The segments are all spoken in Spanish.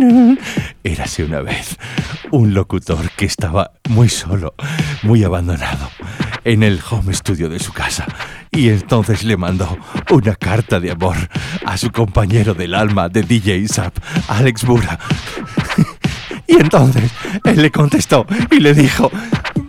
Érase una vez un locutor que estaba muy solo, muy abandonado, en el home studio de su casa. Y entonces le mandó una carta de amor a su compañero del alma de DJ Zap, Alex Bura. Y entonces él le contestó y le dijo,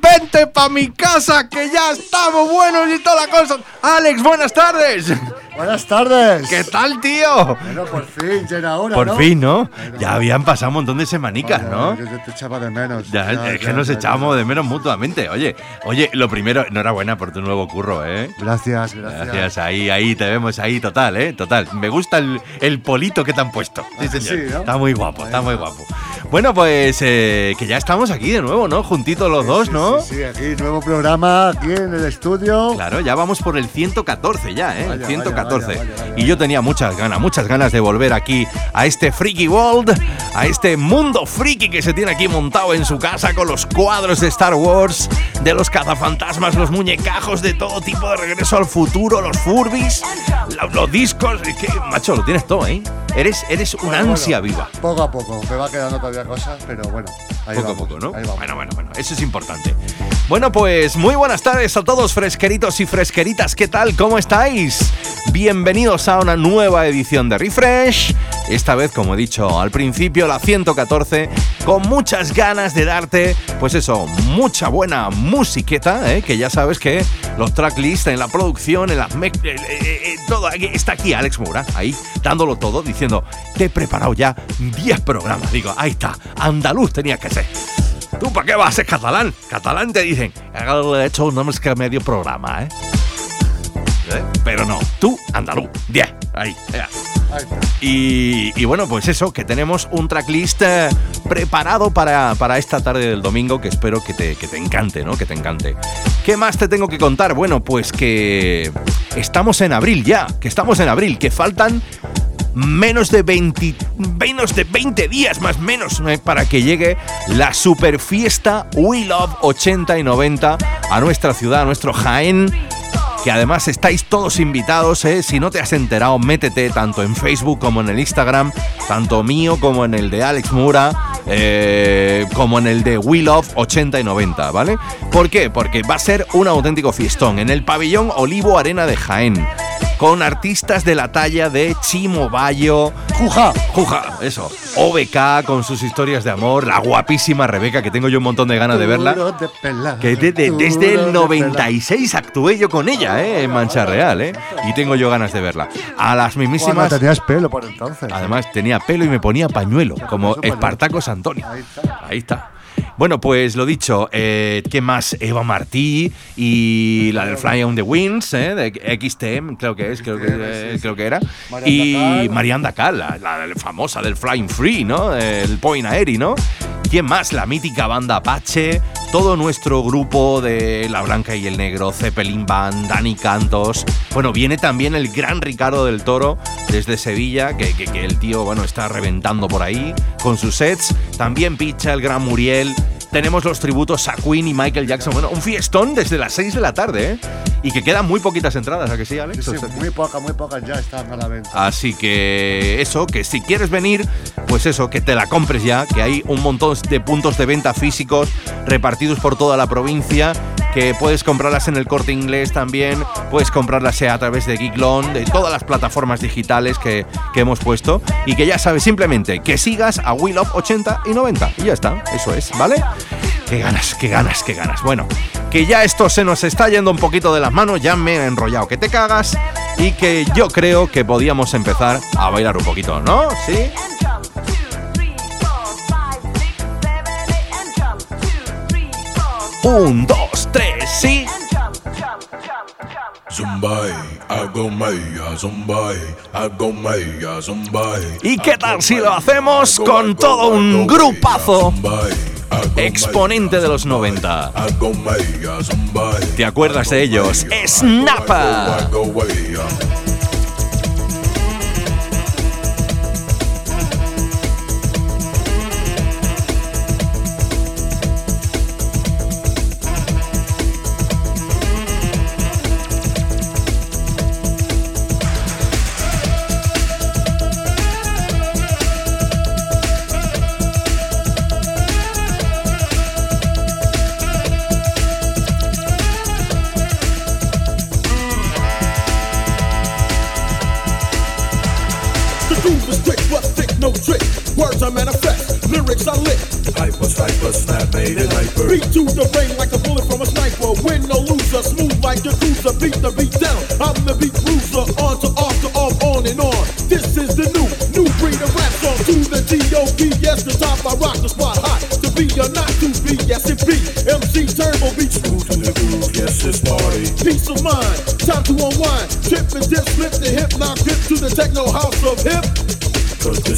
vente pa' mi casa que ya estamos buenos y toda la cosa. Alex, buenas tardes. Buenas tardes. ¿Qué tal, tío? Bueno, por fin, ya era hora, Por ¿no? fin, ¿no? Ya habían pasado un montón de semanicas, ¿no? Yo te echaba de menos. Ya, Ya, es que ya, nos echamos de menos mutuamente. Oye, oye, lo primero, enhorabuena por tu nuevo curro, ¿eh? Gracias, gracias. Gracias, ahí, ahí te vemos, ahí, total, ¿eh? Total. Me gusta el, el polito que te han puesto. Sí, Ah, señor. sí, ¿no? Está muy guapo, está muy guapo. Bueno, pues eh, que ya estamos aquí de nuevo, ¿no? Juntitos los dos, Sí, ¿no? Sí, sí, aquí, nuevo programa, aquí en el estudio. Claro, ya vamos por el 114 ya, ¿eh? el Vaya, 114. vaya, y yo tenía muchas ganas, muchas ganas de volver aquí a este Freaky World, a este mundo friki que se tiene aquí montado en su casa con los cuadros de Star Wars, de los cazafantasmas, los muñecajos, de todo tipo de regreso al futuro, los Furbies, lo- los, discos. Es que, macho, lo tienes todo, ¿eh? Eres, eres una Bueno, ansia bueno, viva. Poco a poco, me va quedando todavía cosas, pero bueno, ahí Poco vamos, a poco, ¿no? ahí. Bueno, bueno, bueno, eso es importante. Bueno, pues muy buenas tardes a todos fresqueritos y fresqueritas. ¿Qué tal? ¿Cómo estáis? Bienvenidos a una nueva edición de Refresh. Esta vez, como he dicho al principio, la 114, con muchas ganas de darte, pues eso, mucha buena musiqueta, ¿eh? que ya sabes que los tracklists en la producción, en las eh, eh, eh, todo está aquí Alex Mura, ahí dándolo todo, diciendo, te he preparado ya 10 programas. Digo, ahí está, andaluz tenía que ser. ¿Tú para qué vas a ser catalán? Catalán te dicen, he hecho un nombre que medio programa, ¿eh? ¿Eh? Pero no, tú, andaluz, 10, ahí, ya. Ahí está. Y, y bueno, pues eso, que tenemos un tracklist eh, preparado para, para esta tarde del domingo que espero que te, que te encante, ¿no? Que te encante. ¿Qué más te tengo que contar? Bueno, pues que estamos en abril ya, que estamos en abril, que faltan menos de 20, menos de 20 días más menos eh, para que llegue la super fiesta We Love 80 y 90 a nuestra ciudad, a nuestro Jaén que además estáis todos invitados, ¿eh? si no te has enterado, métete tanto en Facebook como en el Instagram, tanto mío como en el de Alex Mura, eh, como en el de We Love 80 y 90, ¿vale? ¿Por qué? Porque va a ser un auténtico fiestón en el pabellón Olivo Arena de Jaén, con artistas de la talla de Chimo Bayo, ¡Juja! Juja, eso, OBK con sus historias de amor, la guapísima Rebeca, que tengo yo un montón de ganas de verla. Duro de pelar, Que de- de- desde el de 96 actué yo con ella, ¿eh? En Mancha Real, ¿eh? Y tengo yo ganas de verla. A las mismísimas. Cuando tenías pelo por entonces. Además, tenía pelo y me ponía pañuelo, como eso, pañuelo. Espartacos Antonio. Ahí está. Bueno, pues lo dicho, eh, ¿qué más? Eva Martí y la del Fly on the Winds, ¿eh? de XTM, creo que es, creo que, eh, creo que era. Y Dacal. Marianne Dacal, la, la famosa del Flying Free, ¿no? El Point Aeri, ¿no? ¿Quién más? La mítica banda Apache, todo nuestro grupo de La Blanca y el Negro, Zeppelin Band, Dani Cantos. Bueno, viene también el gran Ricardo del Toro desde Sevilla, que, que el tío, bueno, está reventando por ahí con sus sets. También picha el gran Muriel tenemos los tributos a Queen y Michael Jackson. Bueno, un fiestón desde las 6 de la tarde, ¿eh? Y que quedan muy poquitas entradas, ¿a que sí, Alex? Sí, muy pocas, muy pocas ya están a la venta. Así que eso, que si quieres venir, pues eso, que te la compres ya, que hay un montón de puntos de venta físicos repartidos por toda la provincia, que puedes comprarlas en el corte inglés también, puedes comprarlas a través de Geeklon, de todas las plataformas digitales que, que hemos puesto, y que ya sabes simplemente que sigas a Will of 80 y 90. Y ya está, eso es, ¿vale? Qué ganas, qué ganas, qué ganas. Bueno, que ya esto se nos está yendo un poquito de las manos, ya me he enrollado que te cagas y que yo creo que podíamos empezar a bailar un poquito, ¿no? ¿Sí? Un, dos, tres, sí. ¿Y qué tal si lo hacemos con todo un grupazo? exponente de los 90. ¿Te acuerdas de ellos? ¡Snappa!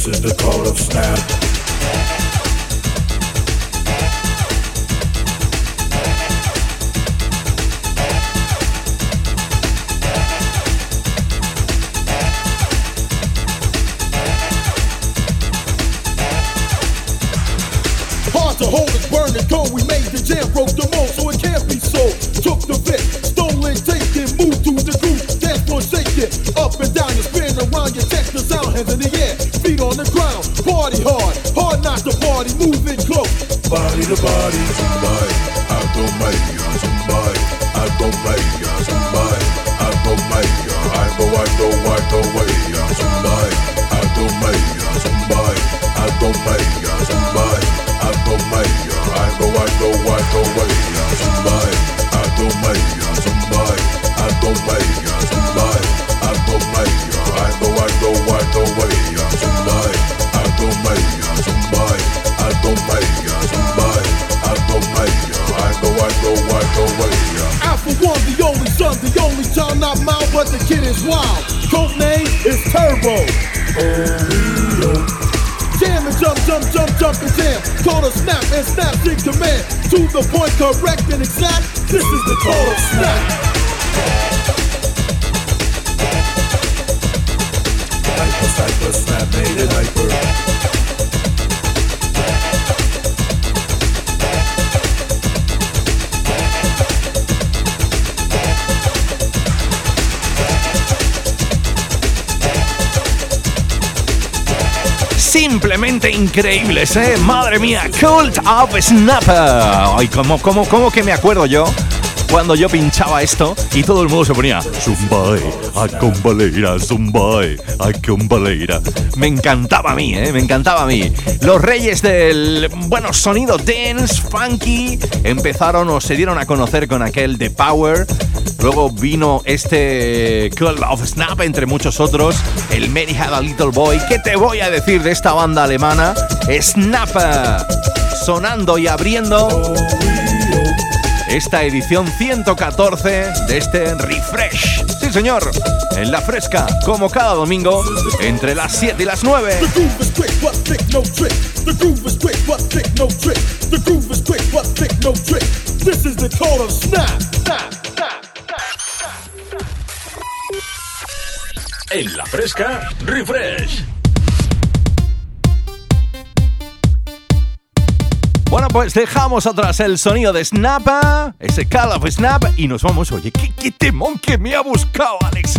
This is the code of snap. the party, somebody. I don't mind you, somebody. I don't mind you, somebody. I don't mind you. I know, I know, I know, I somebody. I don't mind you, somebody. I don't mind you, somebody. I don't mind you. I know, I know, I know, I somebody. not mild, but the kid is wild. Code name is Turbo. Oh, yeah. Jam and jump, jump, jump, jump and jam. Call a snap and snap in command. To the point, correct and exact. This is the call of snap. Hyper, hyper, snap made it hyper. Increíbles, ¿eh? Madre mía, Cult of Snapper. Ay, ¿cómo, cómo, cómo que me acuerdo yo? Cuando yo pinchaba esto y todo el mundo se ponía Zumbai, a combaleira, Zumbai, a combaleira. Me encantaba a mí, ¿eh? Me encantaba a mí. Los reyes del, bueno, sonido dance, funky, empezaron o se dieron a conocer con aquel The Power. Luego vino este Cult of Snap, entre muchos otros, el Mary Had a Little Boy. ¿Qué te voy a decir de esta banda alemana? Snapper, sonando y abriendo esta edición 114 de este refresh. Sí, señor, en la fresca, como cada domingo, entre las 7 y las 9. En la fresca, refresh. Bueno, pues dejamos atrás el sonido de Snap, ese Call of Snap, y nos vamos. Oye, ¿qué, qué que me ha buscado, Alex.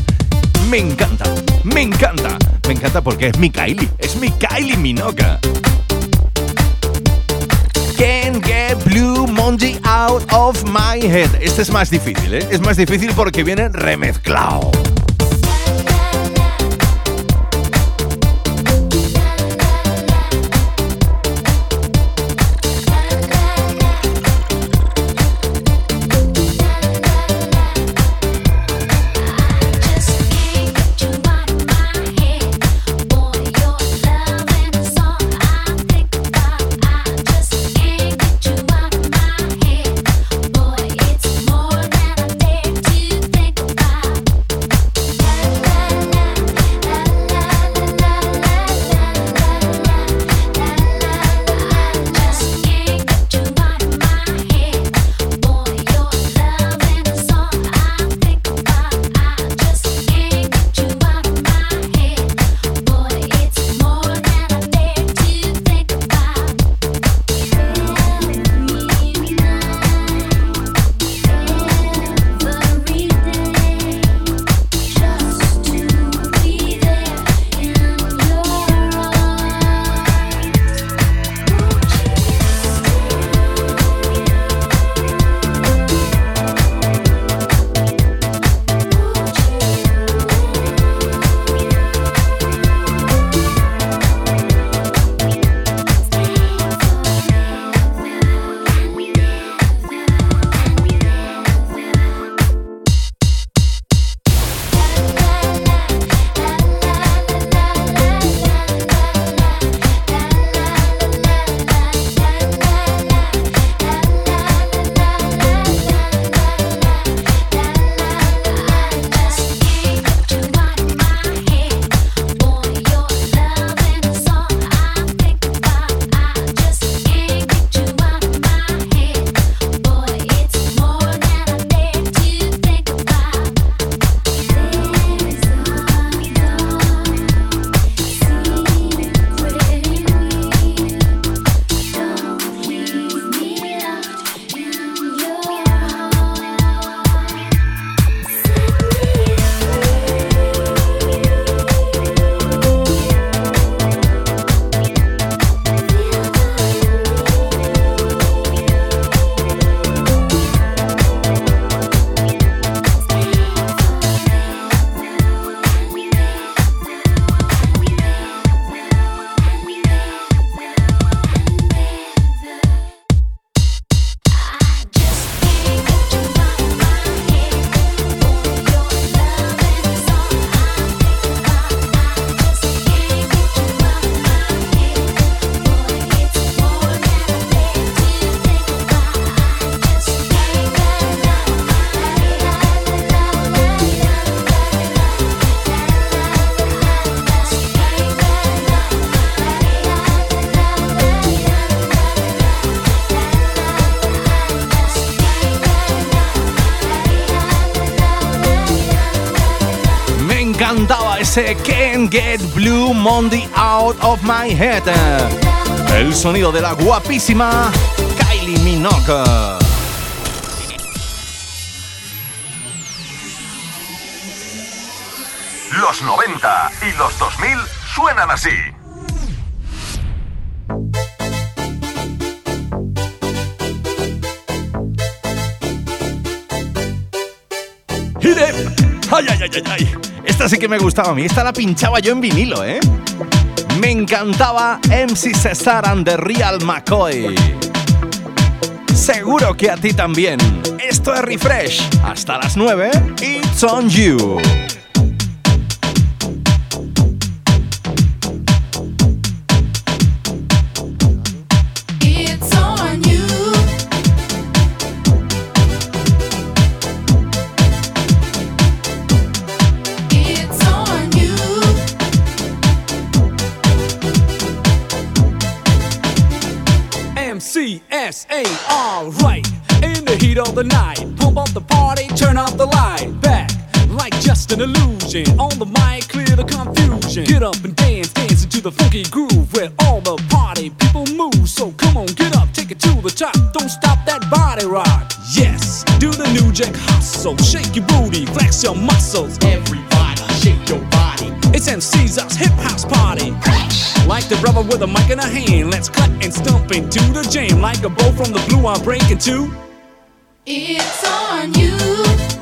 Me encanta, me encanta, me encanta porque es mi Kylie, es mi Kylie Minoka. Can't get Blue Monday out of my head. Este es más difícil, ¿eh? Es más difícil porque viene remezclado. Ese Can't Get Blue Monday Out of My Head. El sonido de la guapísima Kylie Minogue. Los 90 y los 2000 suenan así. ¡Ay, ay, ay, ay, ay! Esta sí que me gustaba a mí. Esta la pinchaba yo en vinilo, ¿eh? Me encantaba MC Cesar and the Real McCoy. Seguro que a ti también. Esto es Refresh. Hasta las 9. It's on you. Everybody, shake your body. It's MC's us hip house party. Like the brother with a mic in a hand, let's cut and stomp into the jam. Like a bow from the blue, I'm breaking two. It's on you.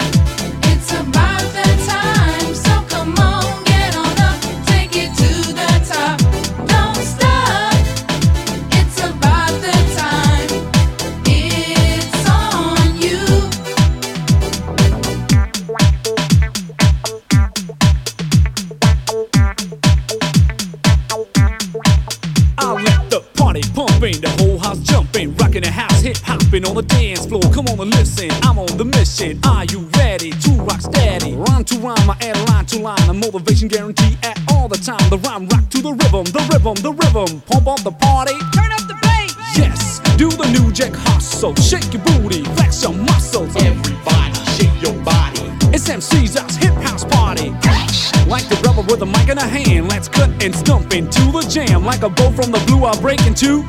Mission. Are you ready to rock steady? Rhyme to rhyme, I add line to line, a motivation guarantee at all the time. The rhyme rock to the rhythm, the rhythm, the rhythm. Pump up the party, turn up the bass. Yes, do the new jack hustle, shake your booty, flex your muscles. Everybody, shake your body. It's MC's us hip house party. Like the rubber with a mic in a hand, let's cut and stump into the jam. Like a bow from the blue, I'll break into.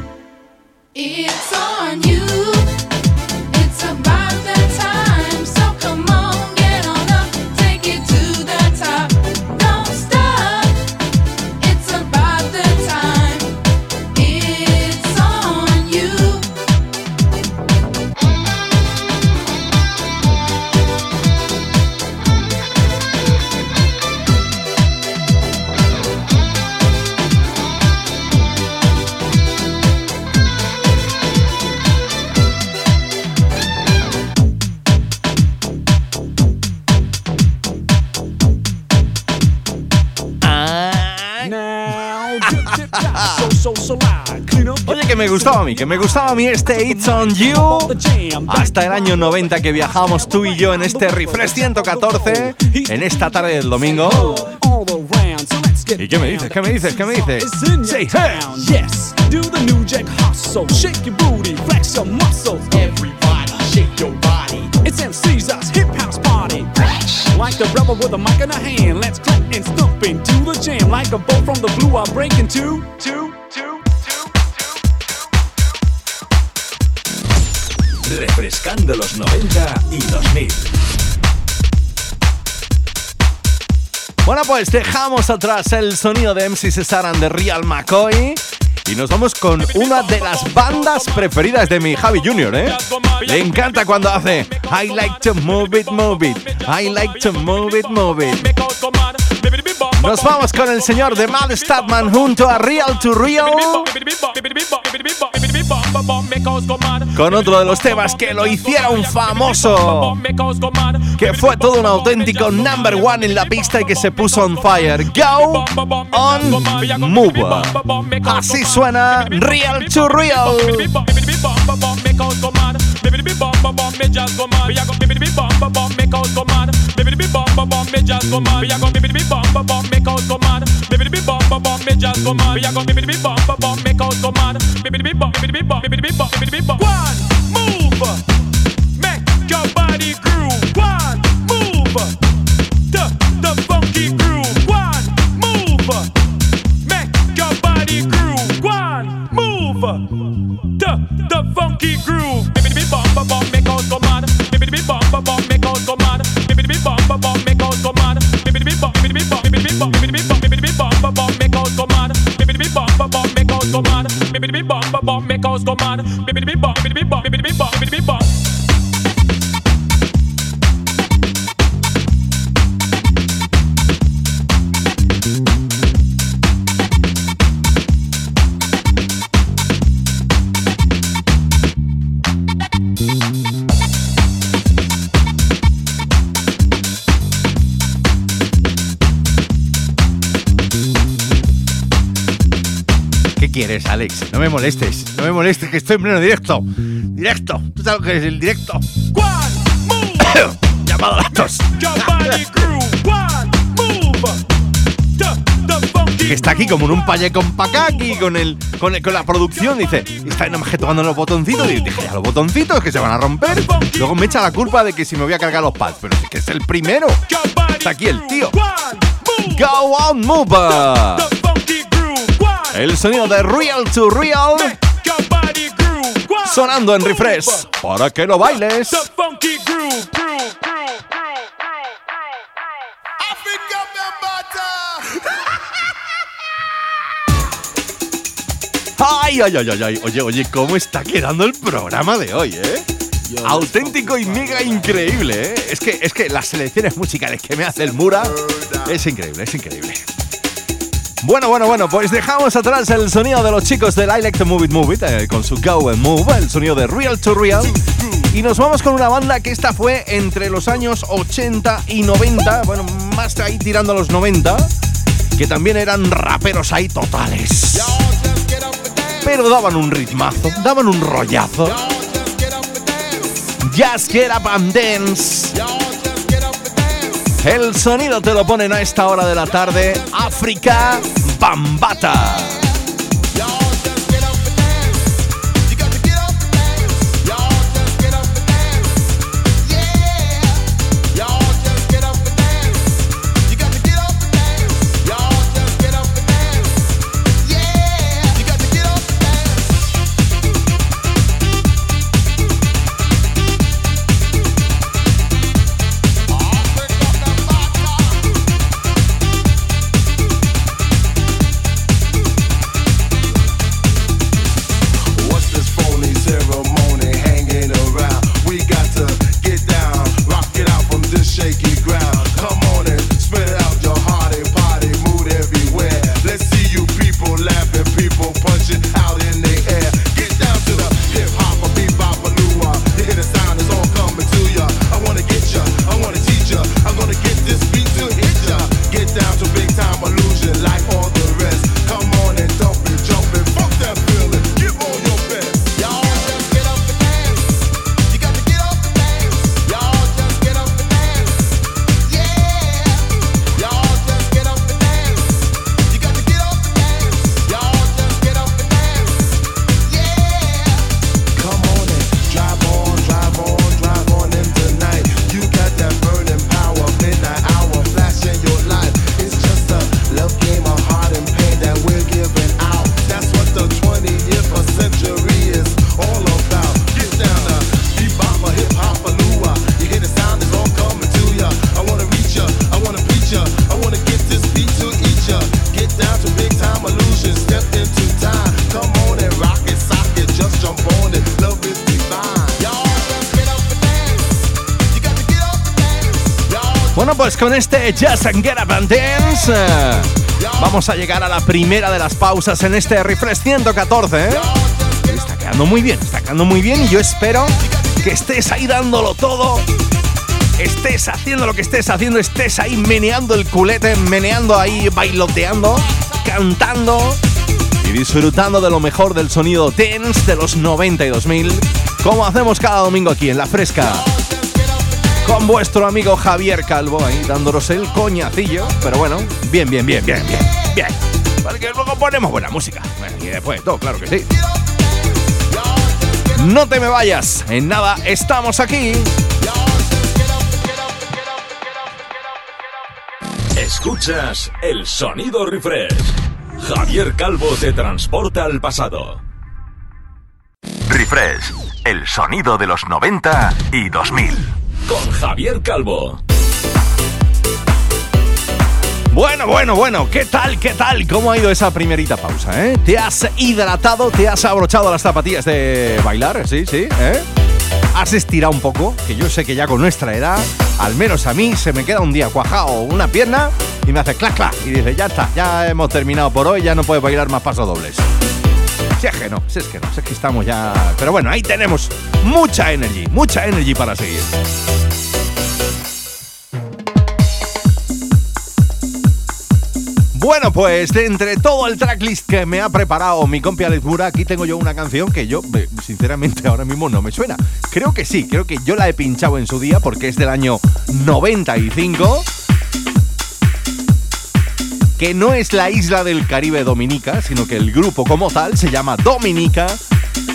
It's on you. Que me gustaba a mí, que me gustaba a mí este It's on You. Hasta el año 90 que viajamos tú y yo en este Refresh 114, en esta tarde del domingo. ¿Y qué me dices? ¿Qué me dices? ¿Qué me dices? Say hey. Yes, do the new jack hustle. Shake your booty, flex your muscles. Everybody, shake your body. It's MC's us hip house party. Like the rebel with a mic in a hand, let's clap and stump into the jam. Like a bow from the blue, I'll break into two, two. Refrescando los 90 y 2000. Bueno, pues dejamos atrás el sonido de MC Cesar and the Real McCoy. Y nos vamos con una de las bandas preferidas de mi Javi Junior, ¿eh? Le encanta cuando hace I like to move it, move it. I like to move it, move it. Nos vamos con el señor de Mal Statman junto a Real to Real. Con otro de los temas que lo hicieron famoso. Que fue todo un auténtico number one en la pista y que se puso on fire. Go on move. Así suena Real to Real. bum bum me just go mad. We are gonna bibbidi bum bum bum make out go mad. Bibbidi bum bum bum me just go mad. We are gonna bibbidi bum bum bum make out go mad. Bibbidi bum bibbidi bum bibbidi bum bibbidi bum. One move, make your body groove. One move, the the funky groove. One move, make your body groove. One move, the the funky groove. Bibbidi be bum bomb, make out go mad. Bibbidi be bum bomb. bop, make us go mad. Bibbidi bop, bibbidi bop, bibbidi bop, bibbidi bop. ¿Qué quieres, Alex? No me molestes. No me molestes, que estoy en pleno directo. Directo. ¿Tú sabes lo que es el directo? Llamado a la tos. your body groove. One, move, the the funky que está aquí como en un paye con aquí con el, con el- con la producción, dice, está nada más que tocando los botoncitos, y dije, ya los botoncitos que se van a romper. Luego me echa la culpa de que si me voy a cargar los pads, pero es que es el primero. Está aquí el tío. Go on, move. El sonido de Real to Real sonando en refresh para que lo bailes. Ay, ay, ay, ay, ay. Oye, oye, ¿cómo está quedando el programa de hoy, eh? Auténtico y mega increíble, ¿eh? Es que, es que las selecciones musicales que me hace el Mura es increíble, es increíble. Bueno, bueno, bueno, pues dejamos atrás el sonido de los chicos del I Like to Move It Move It eh, con su Go and Move, el sonido de Real to Real. Y nos vamos con una banda que esta fue entre los años 80 y 90, bueno, más ahí tirando a los 90, que también eran raperos ahí totales. Pero daban un ritmazo, daban un rollazo. Just get up and dance. El sonido te lo ponen a esta hora de la tarde. África Bambata. Este Just and Get Up and Dance vamos a llegar a la primera de las pausas en este Refresh 114. ¿eh? Está quedando muy bien, está quedando muy bien y yo espero que estés ahí dándolo todo. Estés haciendo lo que estés haciendo, estés ahí meneando el culete, meneando ahí, bailoteando, cantando y disfrutando de lo mejor del sonido dance de los 92.000, como hacemos cada domingo aquí en La Fresca con vuestro amigo Javier Calvo ahí dándonos el coñacillo. Pero bueno, bien, bien, bien, bien, bien, bien. Porque luego ponemos buena música. Bueno, y después de todo, claro que sí. No te me vayas, en nada estamos aquí. Escuchas el sonido refresh. Javier Calvo te transporta al pasado. Refresh, el sonido de los 90 y 2000. Con Javier Calvo. Bueno, bueno, bueno, ¿qué tal, qué tal? ¿Cómo ha ido esa primerita pausa, eh? ¿Te has hidratado, te has abrochado las zapatillas de bailar? Sí, sí, ¿eh? ¿Has estirado un poco? Que yo sé que ya con nuestra edad, al menos a mí, se me queda un día cuajado una pierna y me hace clac, clac. Y dice, ya está, ya hemos terminado por hoy, ya no puedo bailar más pasos dobles. Si es que no, si es que no, si es que estamos ya... Pero bueno, ahí tenemos mucha energy, mucha energy para seguir. Bueno, pues de entre todo el tracklist que me ha preparado mi compi Alex Mura, aquí tengo yo una canción que yo, eh, sinceramente, ahora mismo no me suena. Creo que sí, creo que yo la he pinchado en su día porque es del año 95. Que no es la isla del Caribe Dominica, sino que el grupo como tal se llama Dominica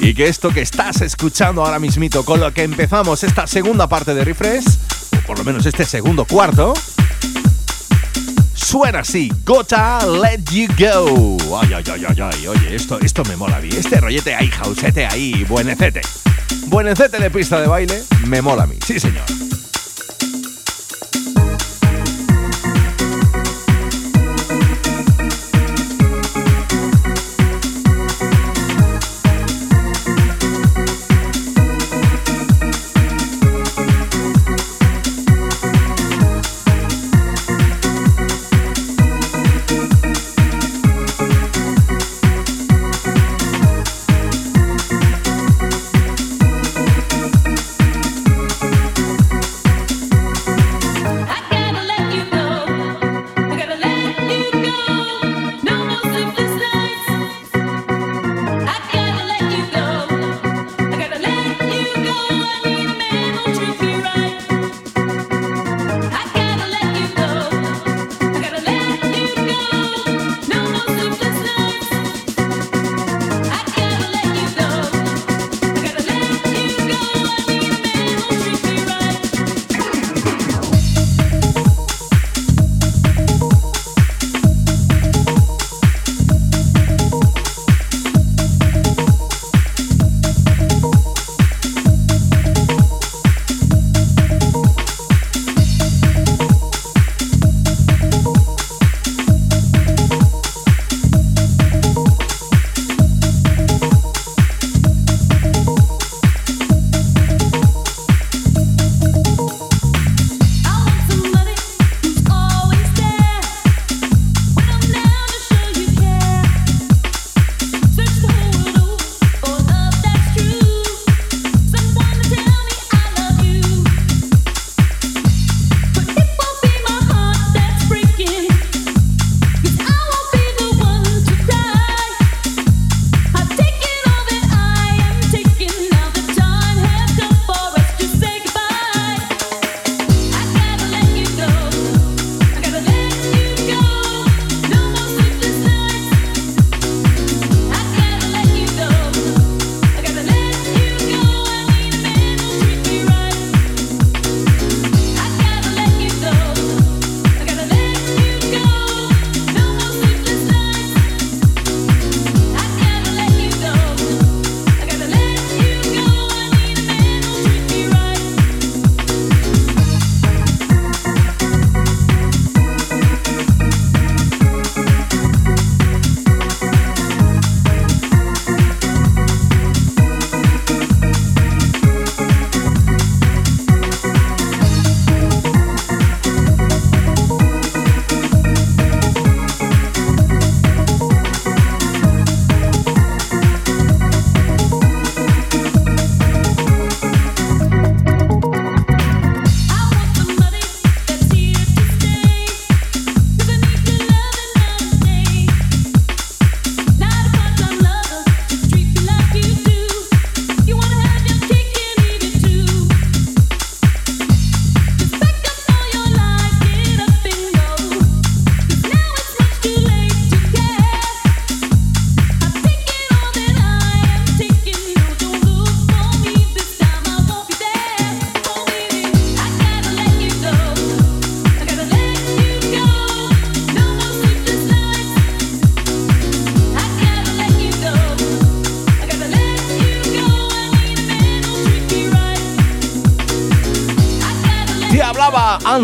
y que esto que estás escuchando ahora mismito con lo que empezamos esta segunda parte de Refresh, o por lo menos este segundo cuarto, suena así, Gotta Let You Go. Ay, ay, ay, ay, ay, oye, esto, esto me mola mí, este rollete ahí, jausete ahí, buenecete. Buenecete de pista de baile, me mola a mí, sí señor.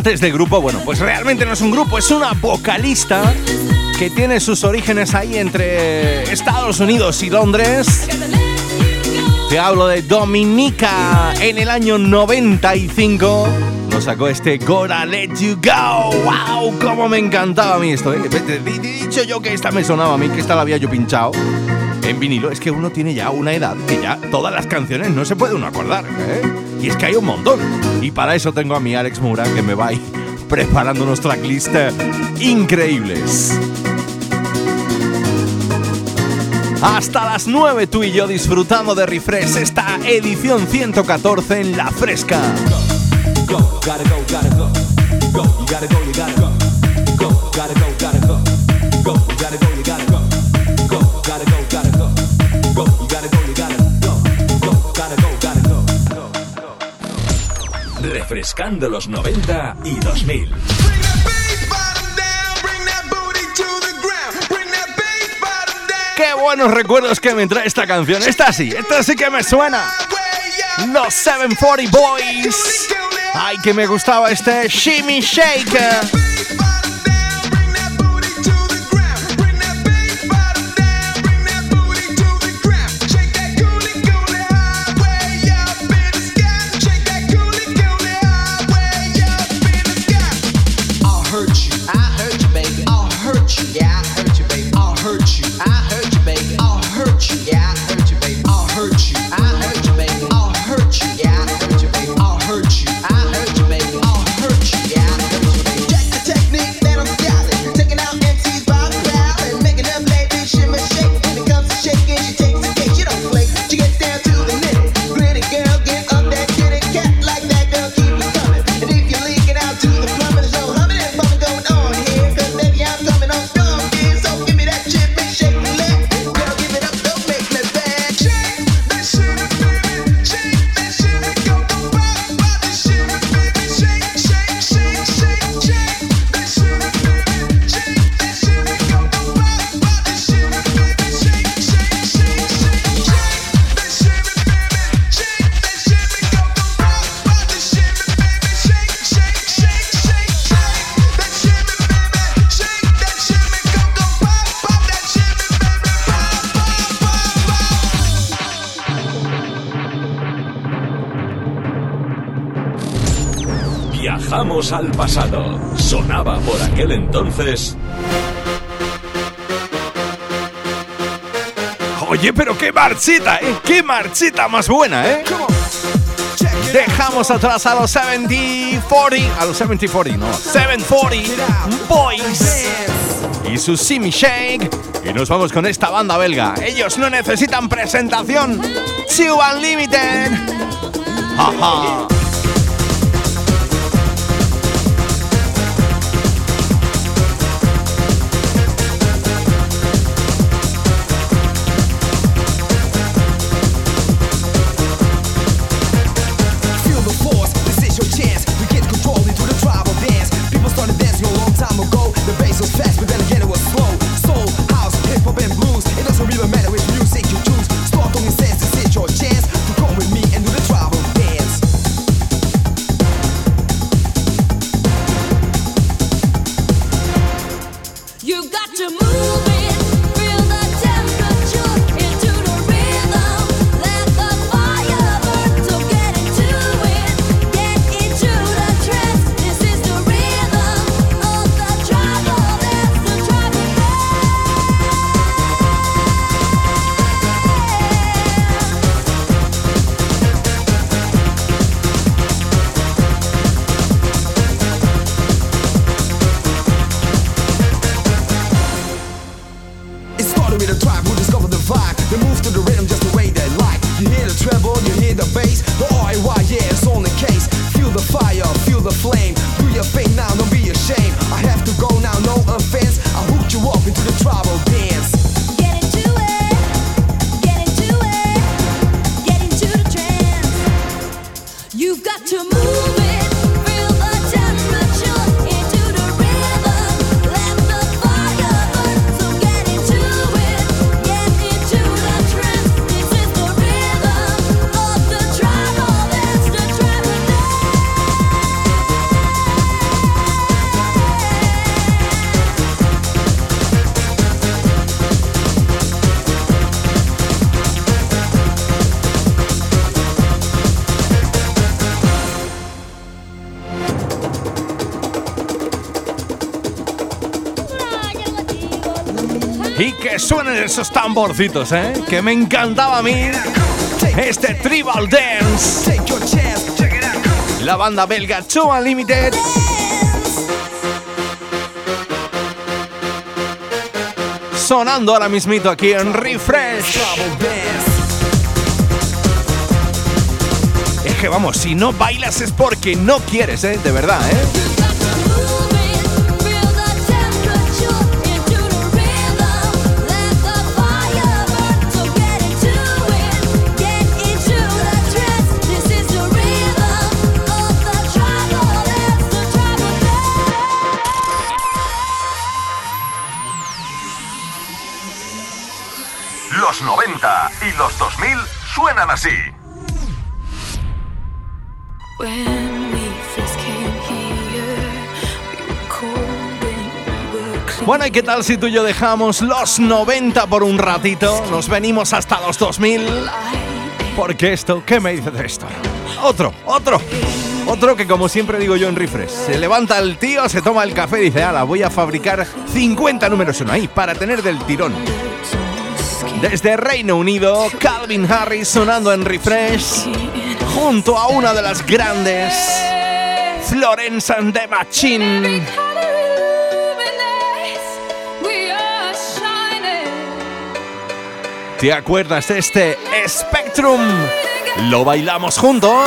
Hablaba antes de grupo, bueno, pues realmente no es un grupo, es una vocalista que tiene sus orígenes ahí entre Estados Unidos y Londres. Te hablo de Dominica en el año 95. Nos sacó este Gotta Let You Go. ¡Wow! ¡Cómo me encantaba a mí esto! ¿eh? Dicho yo que esta me sonaba a mí, que esta la había yo pinchado en vinilo. Es que uno tiene ya una edad que ya todas las canciones no se puede uno acordar. ¿eh? Y es que hay un montón. Y para eso tengo a mi Alex Mura que me va a ir preparando unos tracklists increíbles. Hasta las 9 tú y yo disfrutando de Refresh esta edición 114 en la fresca. refrescando los 90 y 2000. Qué buenos recuerdos que me trae esta canción. Esta sí, esta sí que me suena. Los 740 Boys. Ay, que me gustaba este Shimmy Shaker. marchita, ¿eh? ¡Qué marchita más buena, eh! Dejamos atrás a los 7040, a los 7040, no, 740 Boys y su Simi Shake. Y nos vamos con esta banda belga. Ellos no necesitan presentación. Two Unlimited. Ajá. suenen esos tamborcitos, ¿eh? Que me encantaba a mí este Tribal Dance. La banda belga Chua Limited. Sonando ahora mismito aquí en Refresh. Es que vamos, si no bailas es porque no quieres, ¿eh? De verdad, ¿eh? Clean. Bueno, ¿y qué tal si tú y yo dejamos los 90 por un ratito? Nos venimos hasta los 2000. Porque esto, ¿qué me dices de esto? Otro, otro. Otro que como siempre digo yo en Refresh, se levanta el tío, se toma el café y dice, ala, voy a fabricar 50 números uno ahí para tener del tirón. Desde Reino Unido, Calvin Harris sonando en Refresh, junto a una de las grandes, Florence and the Machine. ¿Te acuerdas de este Spectrum? Lo bailamos juntos.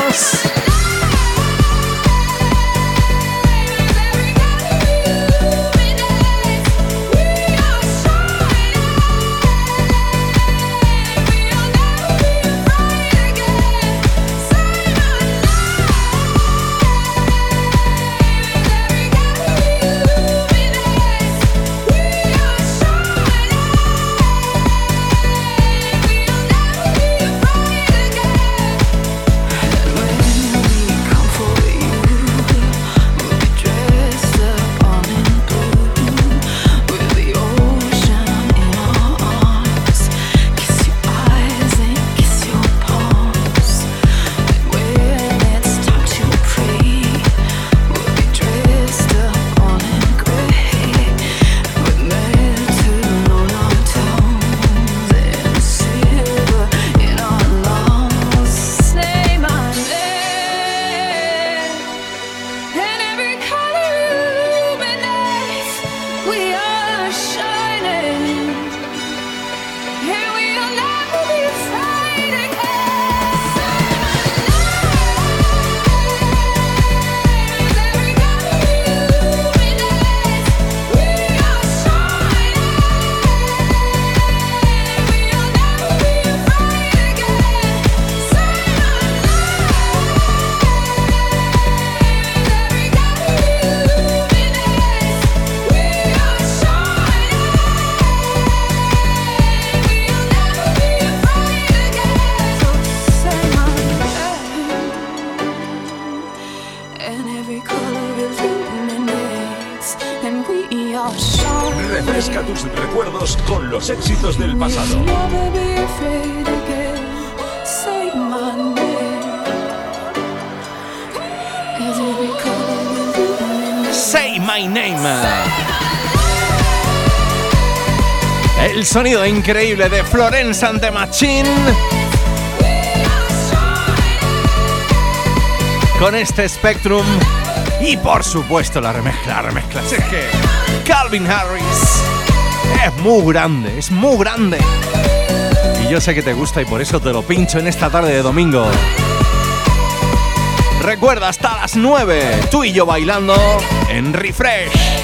Increíble de Florence and the Machine con este Spectrum y por supuesto la remezcla, la remezcla. Calvin Harris es muy grande, es muy grande. Y yo sé que te gusta y por eso te lo pincho en esta tarde de domingo. Recuerda hasta las 9, tú y yo bailando en Refresh.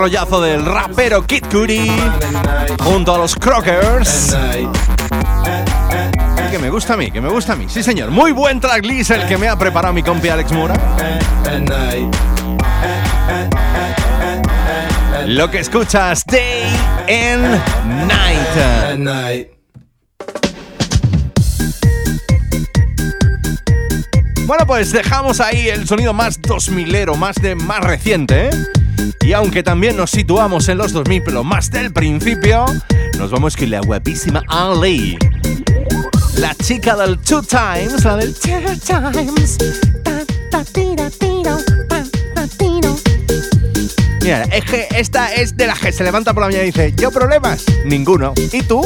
Rollazo del rapero Kid Cudi junto a los Crockers. Que me gusta a mí, que me gusta a mí. Sí, señor. Muy buen tracklist el que me ha preparado mi compi Alex Mora. Lo que escuchas Day and Night. Bueno, pues dejamos ahí el sonido más 2000ero, más de más reciente, ¿eh? Y aunque también nos situamos en los 2000, pero más del principio, nos vamos con la guapísima Ali. La chica del Two Times, la del Two Times. Mira, es que esta es de las que se levanta por la mañana y dice, ¿yo problemas? Ninguno. ¿Y tú?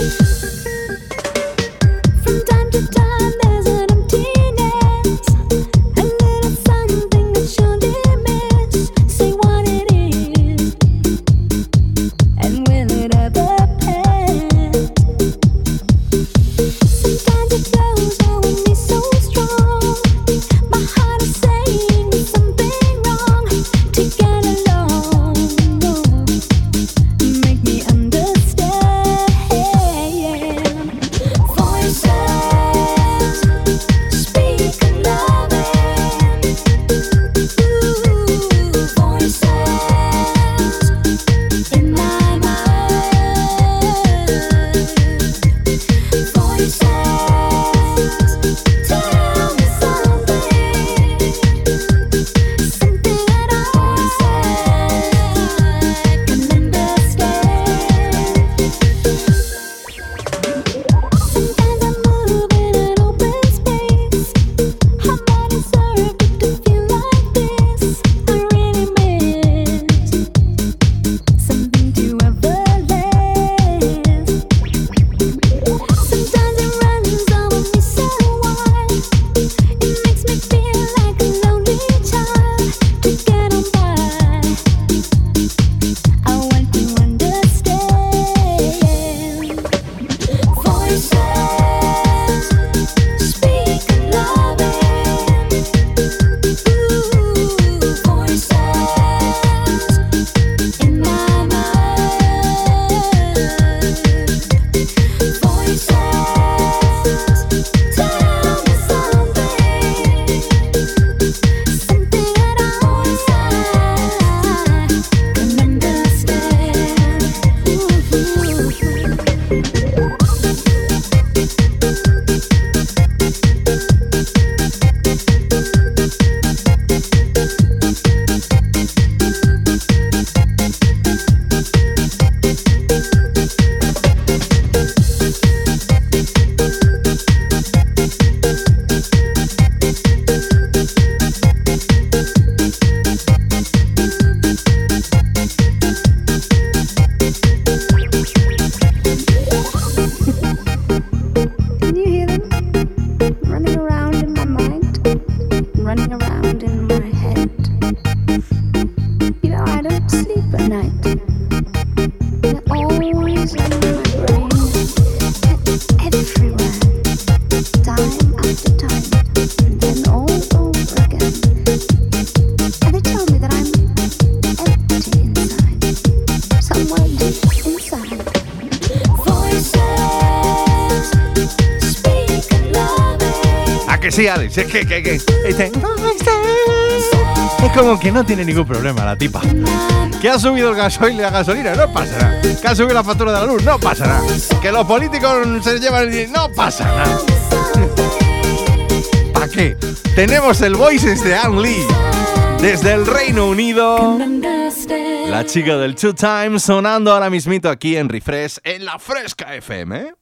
Es que, que, que. Dice, Es como que no tiene ningún problema la tipa. Que ha subido el gasoil y la gasolina, no pasa nada. Que ha subido la factura de la luz, no pasa nada. Que los políticos se llevan el no pasa nada. ¿Para qué? Tenemos el Voices de Anne Lee. Desde el Reino Unido. La chica del Two Times sonando ahora mismito aquí en Refresh en la Fresca FM.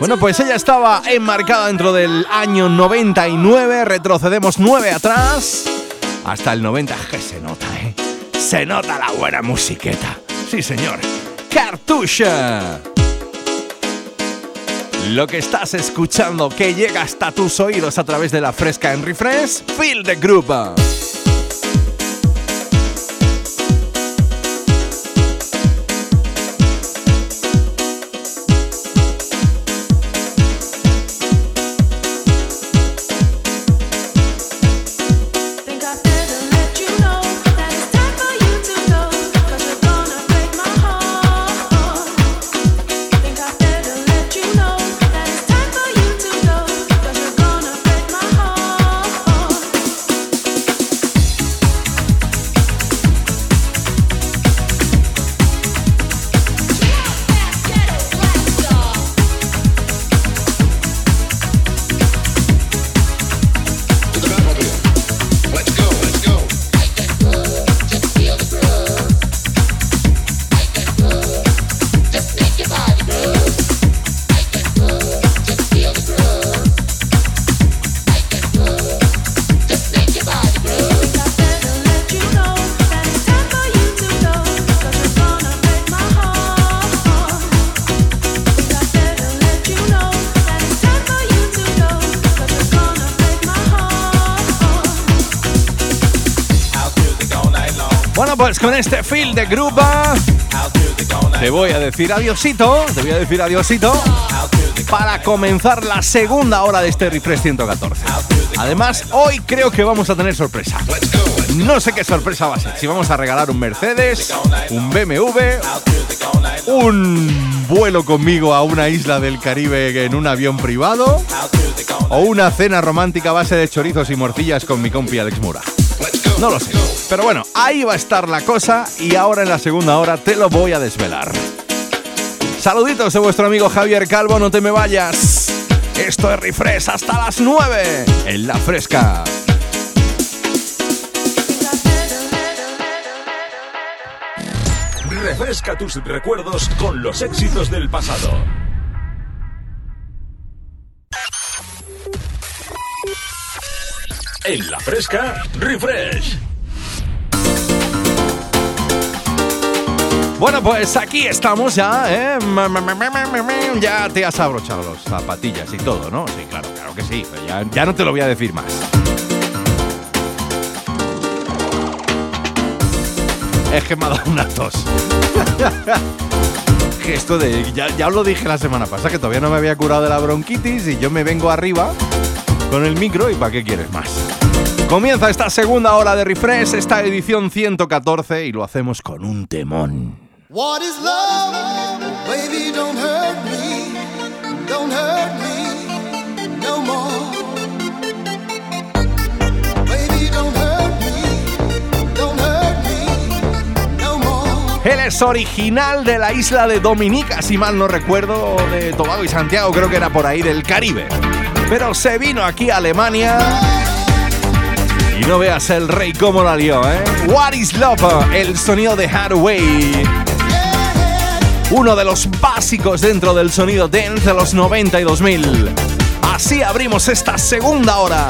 Bueno, pues ella estaba enmarcada dentro del año 99, retrocedemos 9 atrás, hasta el 90, que se nota, ¿eh? Se nota la buena musiqueta. Sí, señor. Cartucha. Lo que estás escuchando que llega hasta tus oídos a través de la fresca en refresh, Feel the Group. De grupa te voy a decir adiosito, te voy a decir adiosito para comenzar la segunda hora de este Refresh 114. Además, hoy creo que vamos a tener sorpresa. No sé qué sorpresa va a ser. Si vamos a regalar un Mercedes, un BMW, un vuelo conmigo a una isla del Caribe en un avión privado o una cena romántica a base de chorizos y morcillas con mi compi Alex Mura. No lo sé. Pero bueno, ahí va a estar la cosa y ahora en la segunda hora te lo voy a desvelar. Saluditos de vuestro amigo Javier Calvo, no te me vayas. Esto es Refresh hasta las 9 en la fresca. Refresca tus recuerdos con los éxitos del pasado. En la fresca, refresh. Bueno, pues aquí estamos ya, ¿eh? Ya te has abrochado los zapatillas y todo, ¿no? Sí, claro, claro que sí. Ya, no te lo voy a decir más. Es que me ha dado una tos. esto de. Ya, ya os lo dije la semana pasada, que todavía no me había curado de la bronquitis y yo me vengo arriba con el micro y ¿para qué quieres más? Comienza esta segunda hora de refresh, esta edición 114 y lo hacemos con un temón. What is love? Baby, don't hurt me. Don't hurt me no more. Baby, don't hurt me. Don't hurt me no more. Él es original de la isla de Dominica, si mal no recuerdo, de Tobago y Santiago, creo que era por ahí del Caribe. Pero se vino aquí a Alemania y no veas el rey cómo la lió, ¿eh? What is Love? El sonido de Hathaway. Uno de los básicos dentro del sonido dance de los 90 y 2000. Así abrimos esta segunda hora.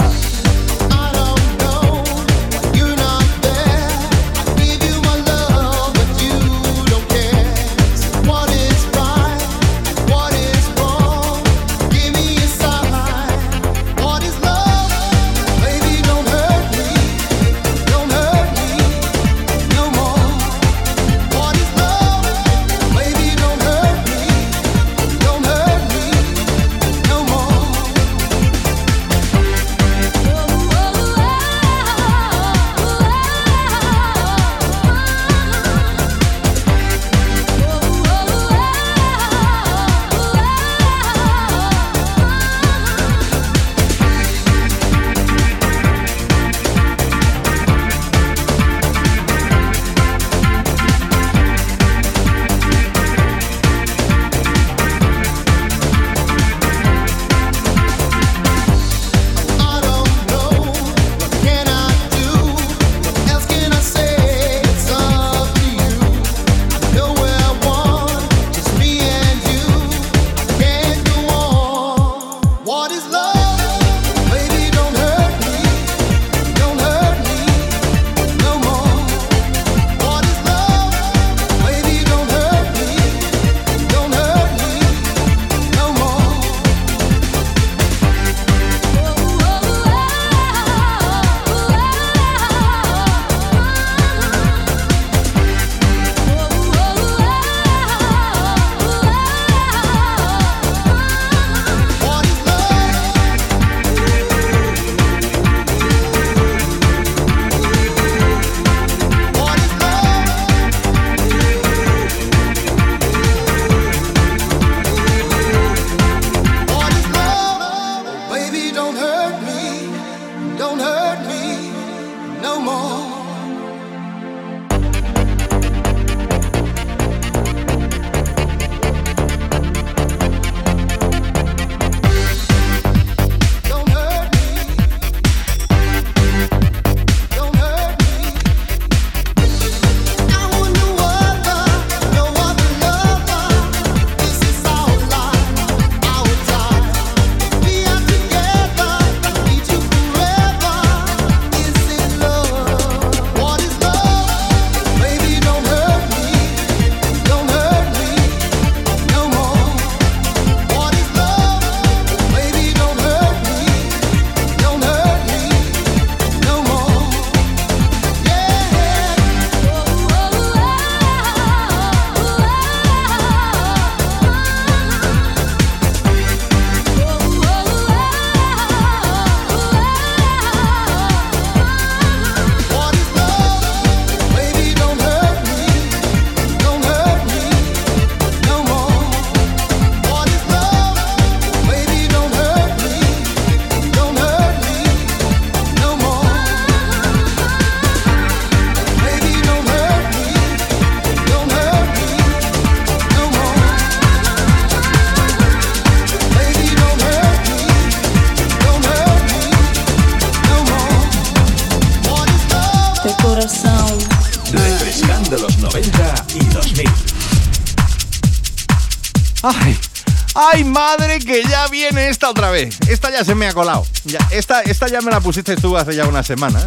Madre, que ya viene esta otra vez! Esta ya se me ha colado. Ya, esta, esta ya me la pusiste tú hace ya unas semanas.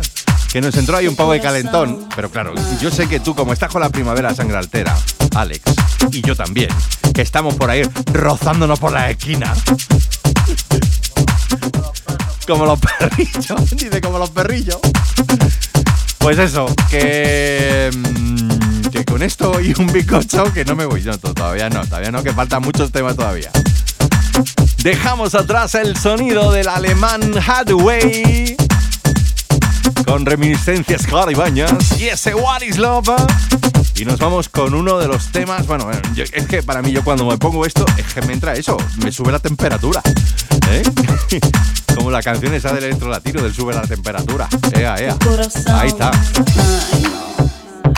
Que nos entró ahí un poco de calentón. Pero claro, yo sé que tú, como estás con la primavera sangre altera, Alex, y yo también, que estamos por ahí rozándonos por la esquina. Como los perrillos, dice como los perrillos. Pues eso, que. mm, que con esto y un bizcocho que no me voy. To- todavía no, todavía no, que faltan muchos temas todavía. Dejamos atrás el sonido del alemán Hadway con reminiscencias caribañas y ese What is Love. Y nos vamos con uno de los temas. Bueno, eh, es que para mí, yo cuando me pongo esto, es que me entra eso, me sube la temperatura. ¿eh? Como la canción esa del electro latino del sube la temperatura. Ea, ea. Ahí está.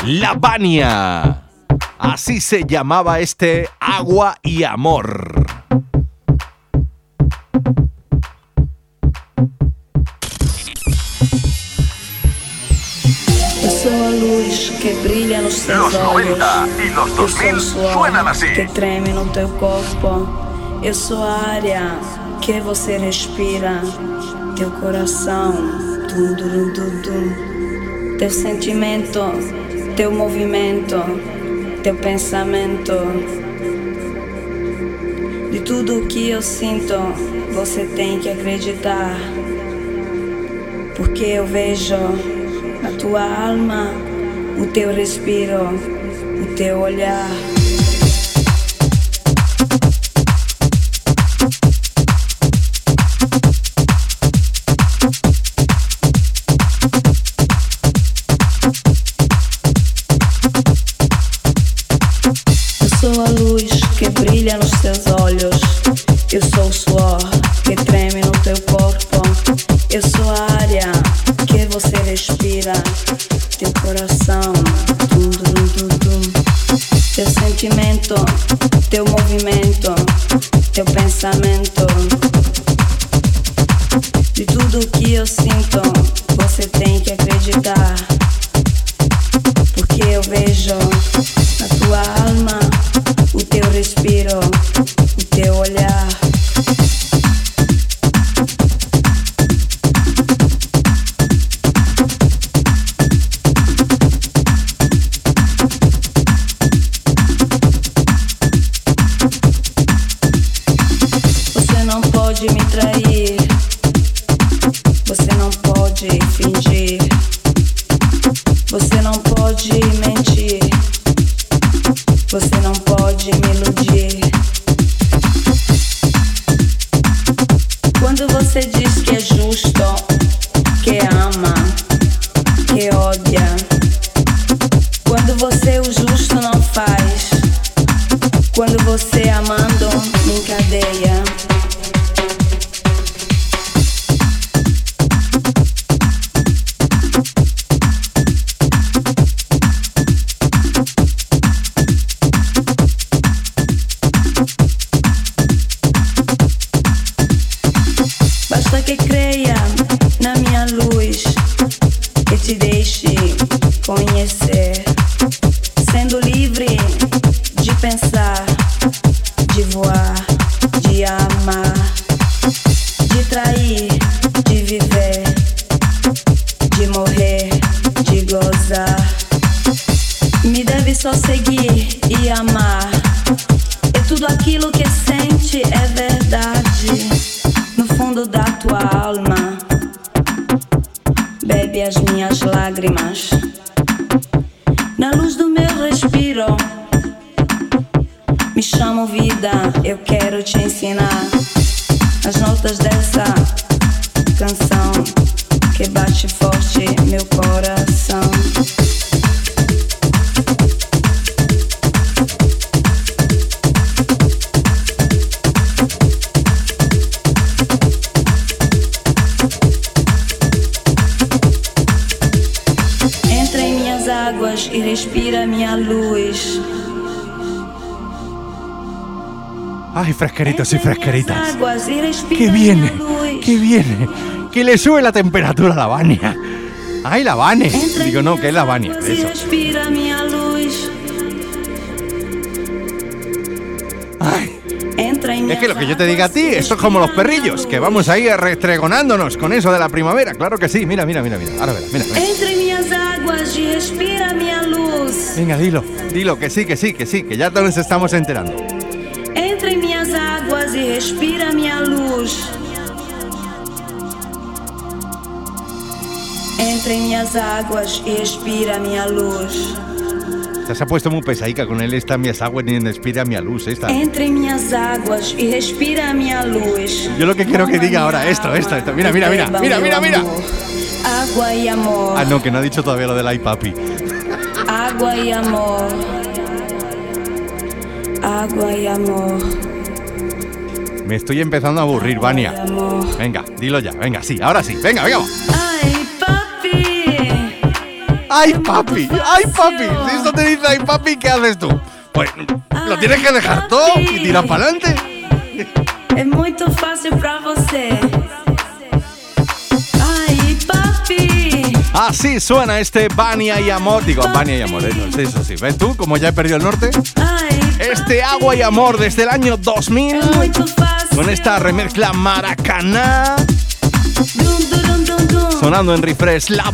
La Bania. Así se llamaba este Agua y Amor. Eu sou a luz que brilha nos Los olhos. 90 y los Eu sou 2000 o suor que treme no teu corpo. Eu sou a área que você respira. Teu coração, tum, dum, dum, dum. Teu sentimento, teu movimento, teu pensamento. De tudo o que eu sinto, você tem que acreditar. Porque eu vejo a tua alma, o teu respiro, o teu olhar. Eu sou a luz que brilha nos teus olhos. Eu sou o suor Teu coração. Teu sentimento, teu movimento, teu pensamento. y fresqueritas. ¡Qué viene! ¡Qué viene! ¡Que le sube la temperatura a la Bania! ¡Ay, la Bane! Digo, no, que es la Bania. Eso. Ay. Es que lo que yo te diga a ti, esto es como los perrillos, que vamos ahí restregonándonos con eso de la primavera. Claro que sí, mira, mira, mira, mira. Ahora verás, mira, mira. Entre mis aguas y respira mi luz. Venga, dilo, dilo, que sí, que sí, que sí, que ya todos nos estamos enterando e respira minha luz. Entre em minhas águas e respira minha luz. Se ha puesto muy pesadica con él, esta mi agua ni inspira mi luz, esta. Entre em minhas águas e respira minha luz. Yo lo que quiero que diga ahora, esto, esto, esto. Mira, mira, mira, mira, mira, mira. amor. Água e amor. Ah, no, que no ha dicho todavía lo del iPapi. Água e amor. Água e amor. Me estoy empezando a aburrir, Vania. Venga, dilo ya, venga, sí, ahora sí, venga, venga. Ai, papi. ¡Ay, papi! ¡Ay, papi! Si esto te dice ay, papi, ¿qué haces tú? Pues lo tienes que dejar todo y tirar para adelante. É muito fácil pra você. Ai, papi. Así suena este Vania y Amor. Digo, Vania y Amor, sí, eso sí. ¿Ves tú como ya he perdido el norte? Este Agua y Amor desde el año 2000 é muito fácil. Con esta remezcla Maracaná sonando en refresh La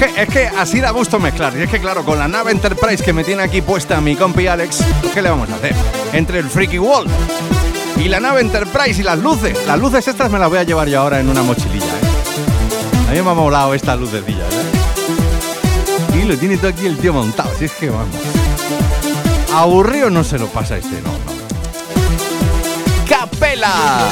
que, es que así da gusto mezclar. Y es que, claro, con la nave Enterprise que me tiene aquí puesta mi compi Alex, ¿qué le vamos a hacer? Entre el Freaky Wall y la nave Enterprise y las luces. Las luces estas me las voy a llevar yo ahora en una mochililla, ¿eh? A mí me ha molado estas lucecillas, ¿eh? Y lo tiene todo aquí el tío montado. Si es que vamos. Aburrido no se lo pasa este, no, no. ¡Capela!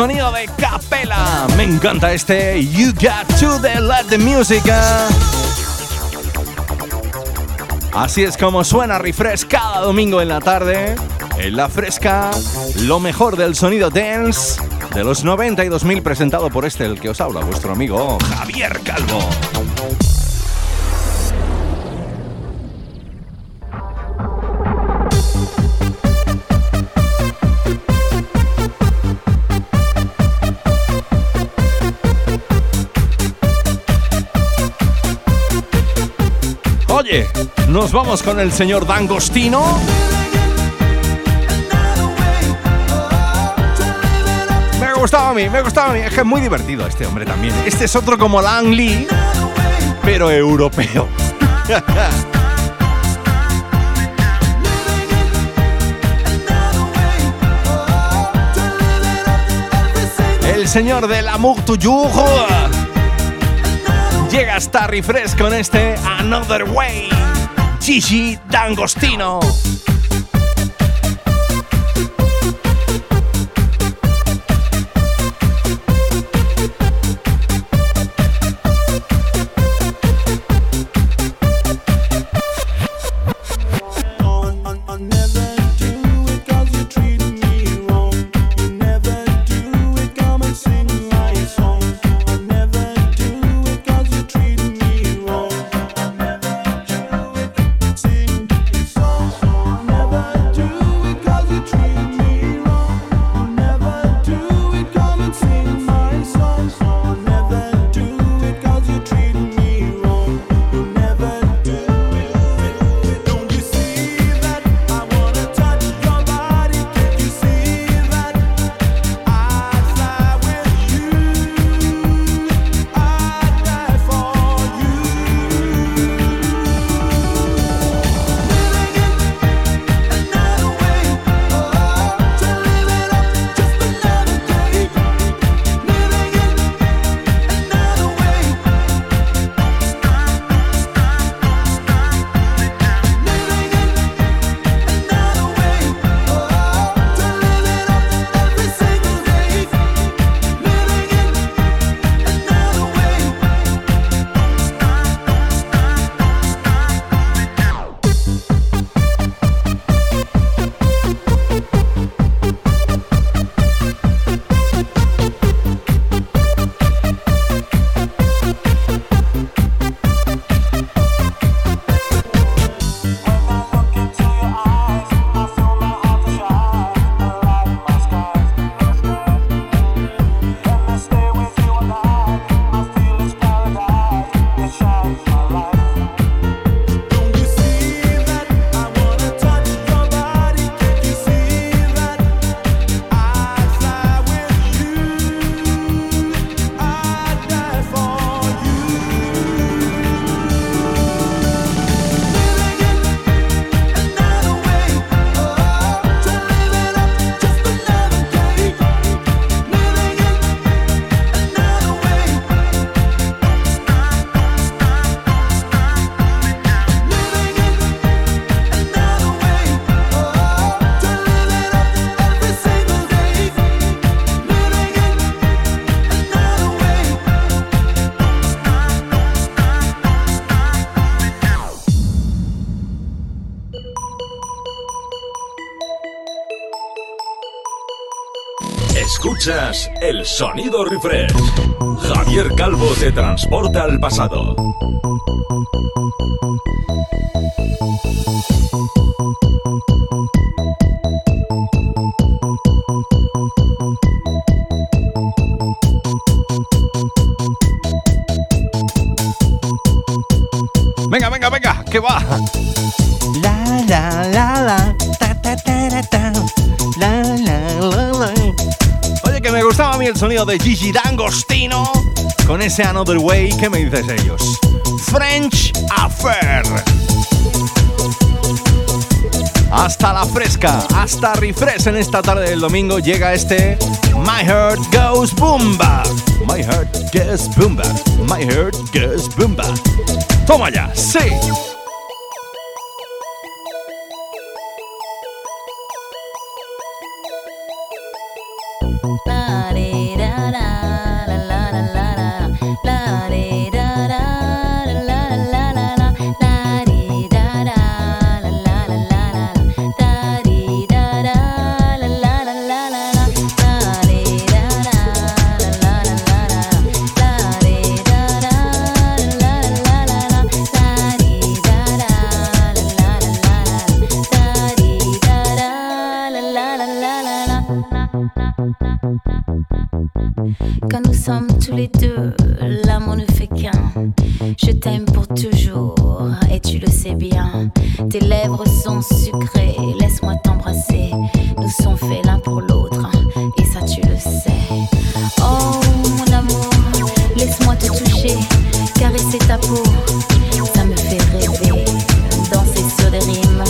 Sonido de capela. Me encanta este You Got to the Let the Music. ah. Así es como suena Refresh cada domingo en la tarde. En la fresca, lo mejor del sonido dance de los 92.000 presentado por este, el que os habla, vuestro amigo Javier Calvo. Nos vamos con el señor Dangostino. Me gustaba a mí, me gustaba a mí. Es que es muy divertido este hombre también. Este es otro como Lang Lee, pero europeo. El señor del Amour Toujours llega hasta Refresh con este Another Way. Gigi D'Angostino. El sonido refresh. Javier Calvo te transporta al pasado. De Gigi D'Angostino con ese Another Way. ¿Qué me dices ellos? French Affair. Hasta la fresca, hasta refresh en esta tarde del domingo llega este My Heart Goes Boomba. My Heart Goes Boomba. My Heart Goes Boomba. Toma ya, sí. t'aime pour toujours, et tu le sais bien. Tes lèvres sont sucrées, laisse-moi t'embrasser. Nous sommes faits l'un pour l'autre, et ça tu le sais. Oh mon amour, laisse-moi te toucher, caresser ta peau, ça me fait rêver. Danser sur des rimes.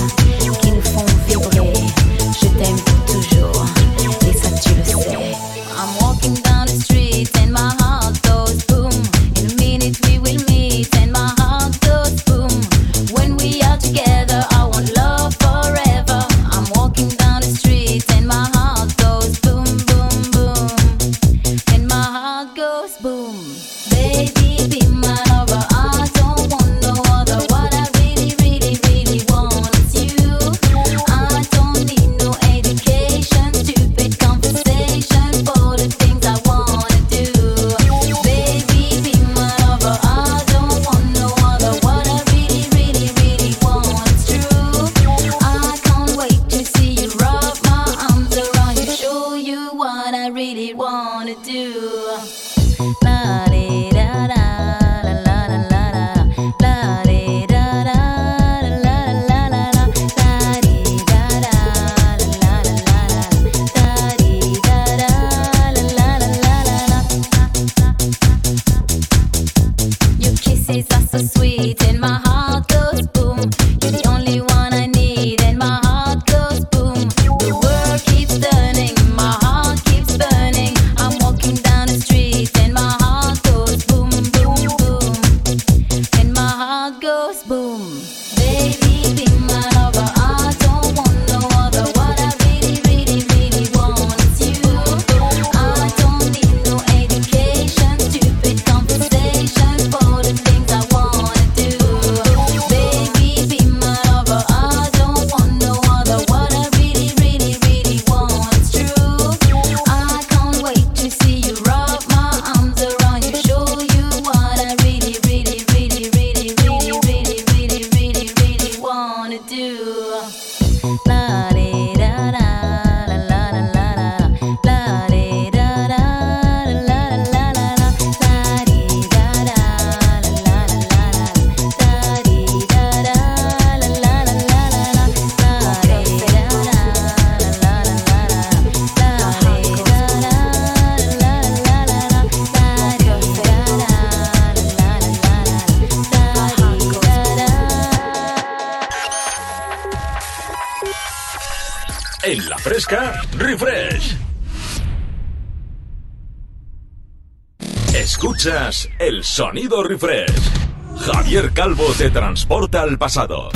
Sonido Refresh. Javier Calvo te transporta al pasado.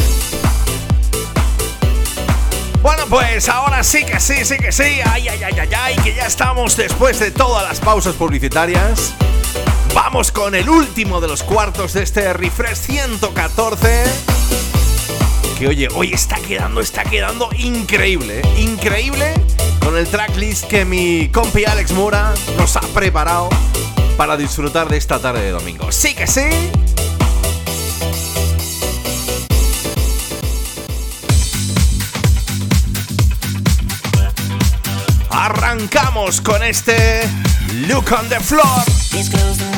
Bueno, pues ahora sí que sí, sí que sí. Ay, ay, ay, ay, ay, que ya estamos después de todas las pausas publicitarias. Vamos con el último de los cuartos de este refresh 114. Que oye, hoy está quedando, está quedando increíble, ¿eh? increíble con el tracklist que mi compi Alex Mora nos ha preparado para disfrutar de esta tarde de domingo. ¡Sí que sí! Arrancamos con este Look on the Floor.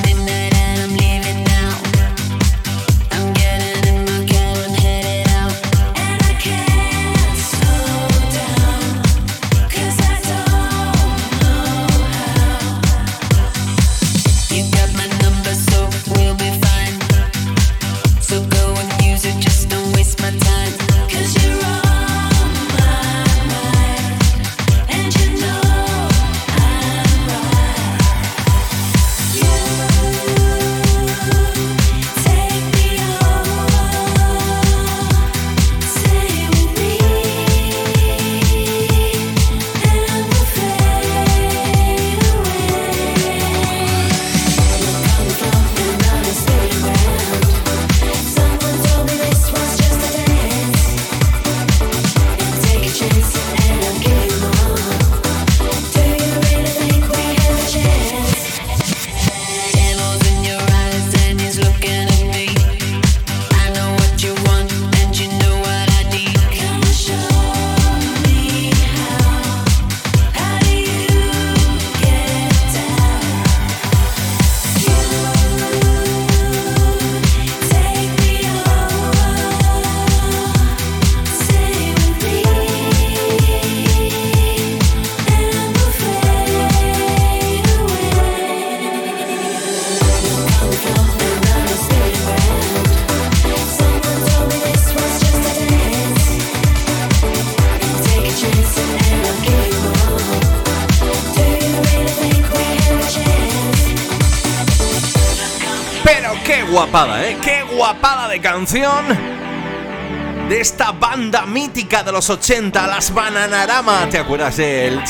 De esta banda mítica de los 80, las Bananarama. ¿Te acuerdas de él?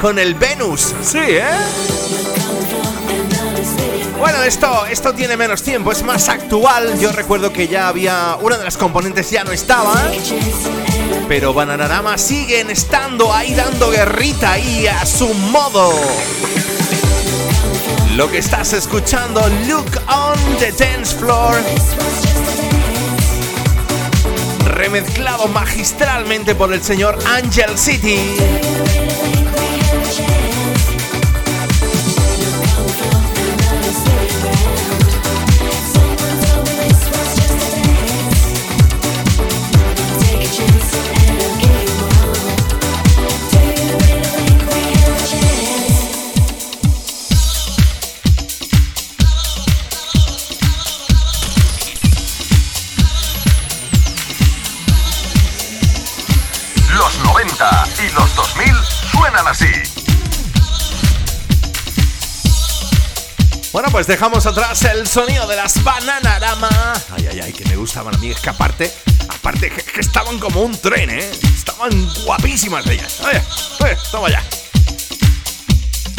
Con el Venus, sí, ¿eh? Bueno, esto, esto tiene menos tiempo, es más actual. Yo recuerdo que ya había. Una de las componentes ya no estaba. Pero Bananarama siguen estando ahí dando guerrita ahí a su modo. Lo que estás escuchando, Look on the Dance Floor. Remezclado magistralmente por el señor Angel City. Sonido de las Bananarama. Ay, ay, ay, que me gustaban a mí. Es que aparte, aparte, que, estaban como un tren, ¿eh? Estaban guapísimas ellas. Oye, oye, toma ya.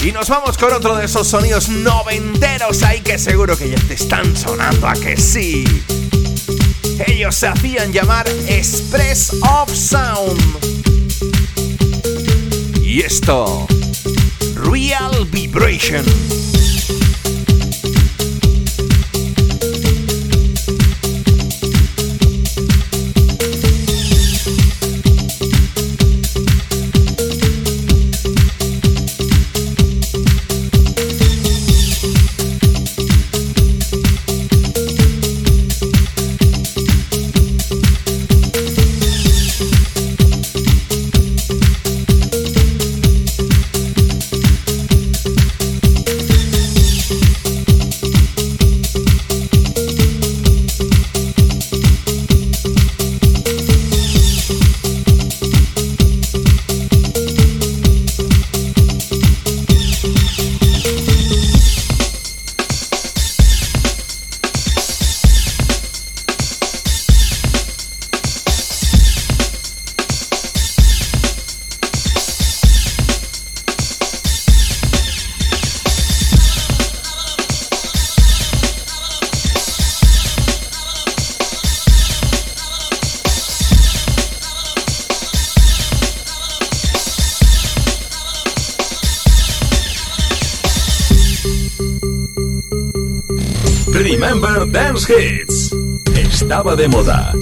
Y nos vamos con otro de esos sonidos noventeros ahí que seguro que ya te están sonando a que sí. Ellos se hacían llamar Express of Sound. Y esto, Real Vibration. De moda.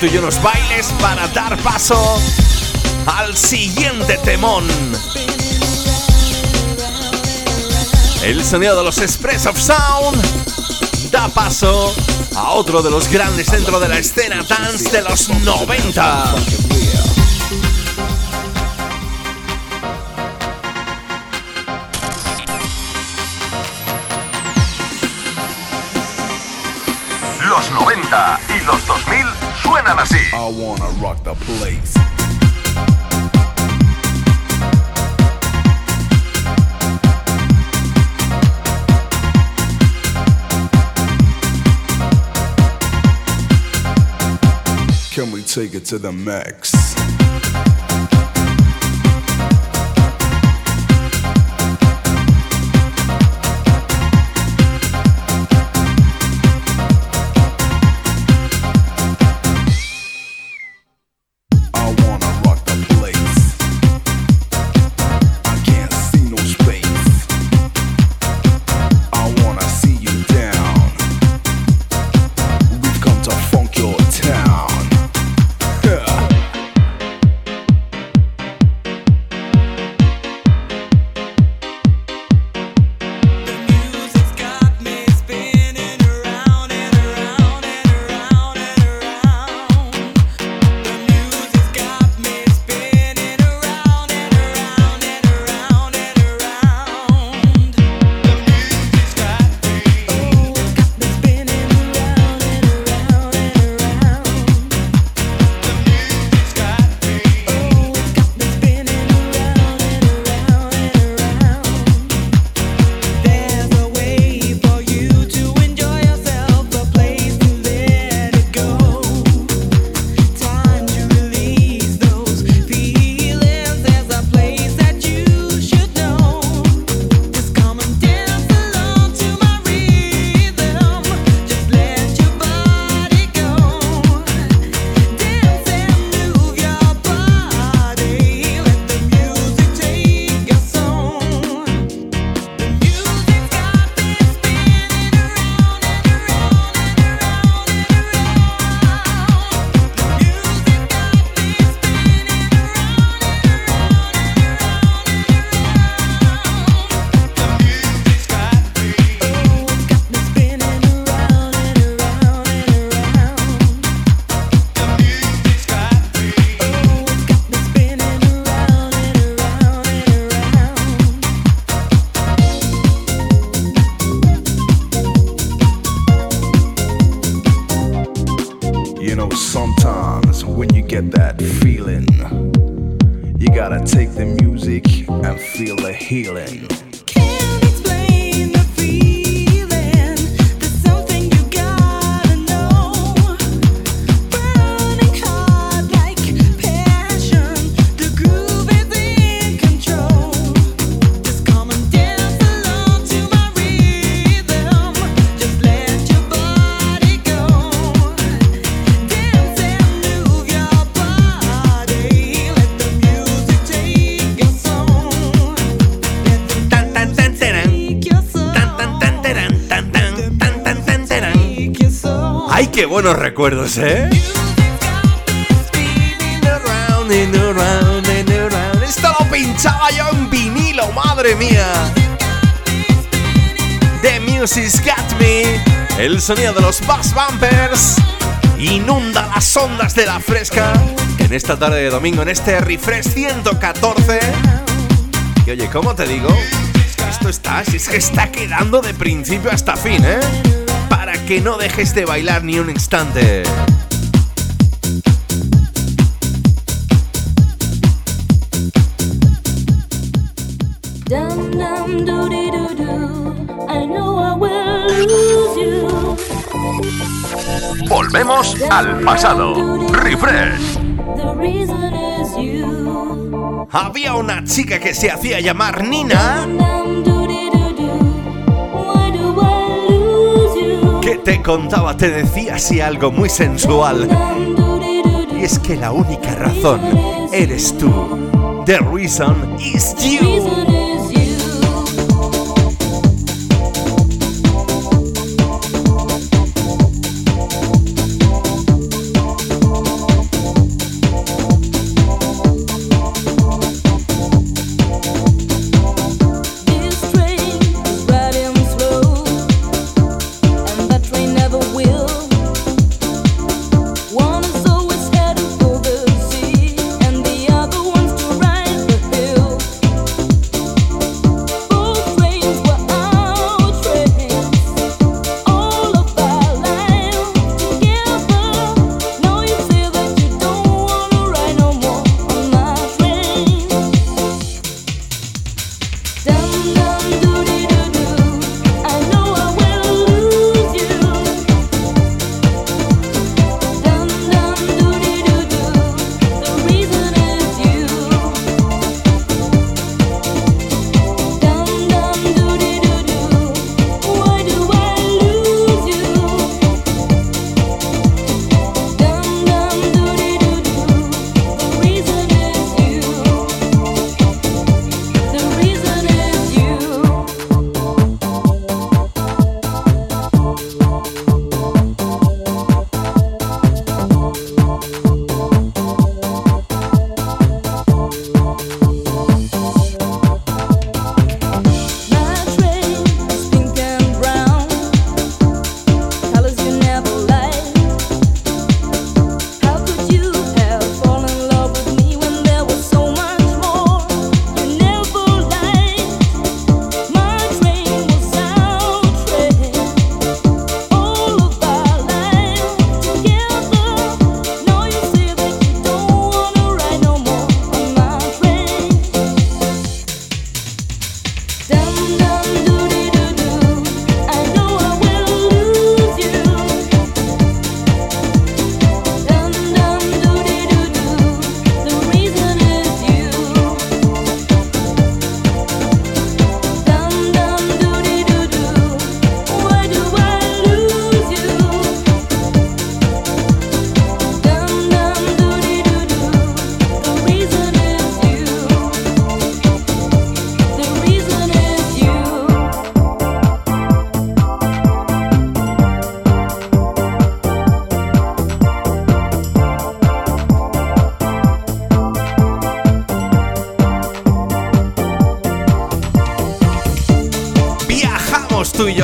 Tú y yo unos bailes para dar paso al siguiente temón. El sonido de los Express of Sound da paso a otro de los grandes dentro de la escena dance de los 90. I wanna rock the place. Can we take it to the max? Buenos recuerdos, eh! Esto lo pinchaba yo en vinilo, madre mía. The Music's Got Me. El sonido de los Bass Bumpers inunda las ondas de la fresca. En esta tarde de domingo, en este Refresh 114. Y oye, ¿cómo te digo? Esto está, es que está quedando de principio hasta fin, ¿eh? Que no dejes de bailar ni un instante. Volvemos al pasado. Refresh. The reason is you. Había una chica que se hacía llamar Nina te contaba, te decía así algo muy sensual. Y es que la única razón eres tú. The reason is you.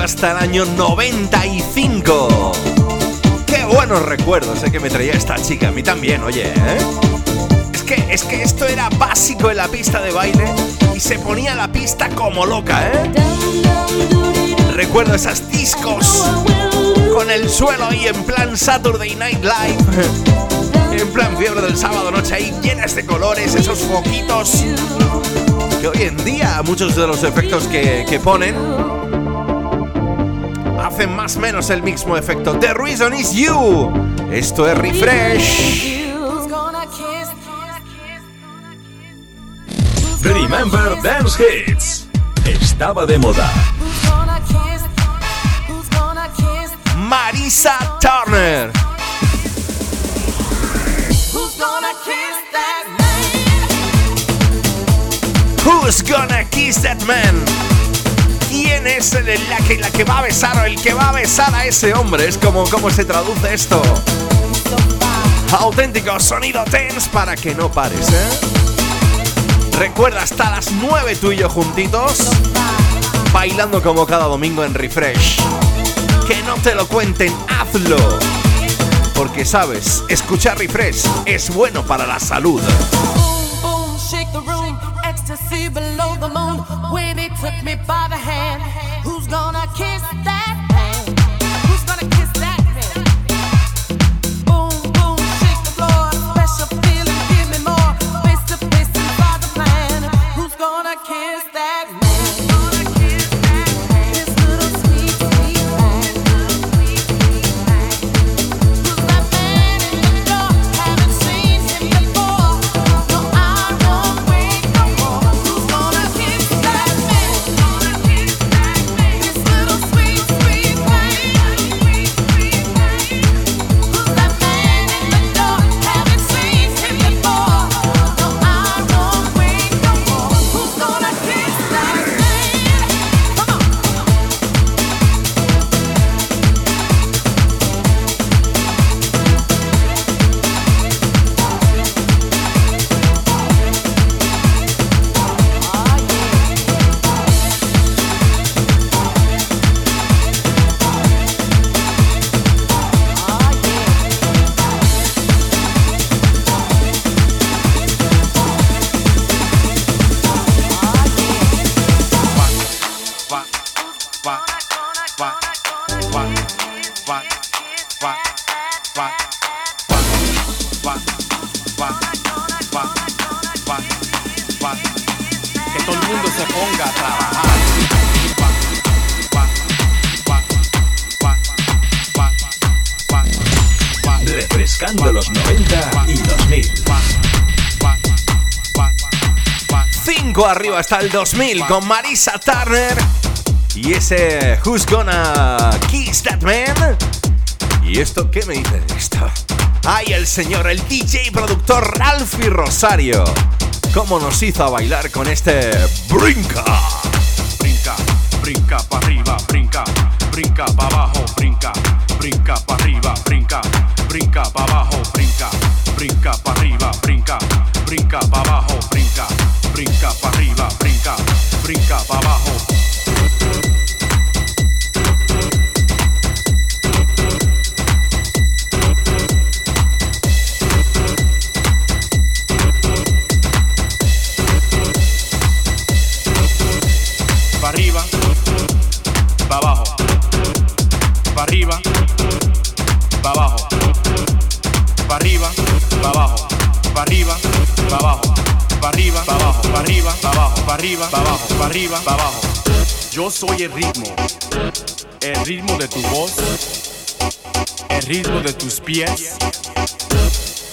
Hasta el año 95. Qué buenos recuerdos eh, que me traía esta chica, a mí también, oye, ¿eh? Es que, es que esto era básico en la pista de baile y se ponía la pista como loca, ¿eh? Recuerdo esas discos con el suelo ahí en plan Saturday Night Live, en plan fiebre del sábado noche ahí llenas de colores, esos foquitos que hoy en día muchos de los efectos que ponen más o menos el mismo efecto. The reason is you. Esto es refresh. Remember Dance Hits. Estaba de moda. Marisa Turner. Who's gonna kiss that man? ¿Quién es el, la, que, la que va a besar o el que va a besar a ese hombre? Es como cómo se traduce esto. Auténtico sonido tense para que no pares, ¿eh? Recuerda hasta las 9 tú y yo juntitos, bailando como cada domingo en Refresh. Que no te lo cuenten, hazlo. Porque sabes, escuchar Refresh es bueno para la salud. Took me by the hand, who's gonna kiss that hasta el 2000 con Marisa Turner y ese Who's Gonna Kiss That Man. ¿Y esto qué me dice de esto? Ay, el señor, el DJ productor Ralphie Rosario. ¿Cómo nos hizo a bailar con este Brinca? Brinca, brinca para arriba, brinca, brinca para abajo, brinca, brinca para arriba, brinca, brinca para abajo, brinca, brinca para arriba, brinca, brinca para abajo, 发大 abajo. Yo soy el ritmo, el ritmo de tu voz, el ritmo de tus pies,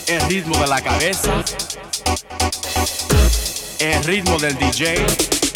el ritmo de la cabeza, el ritmo del DJ.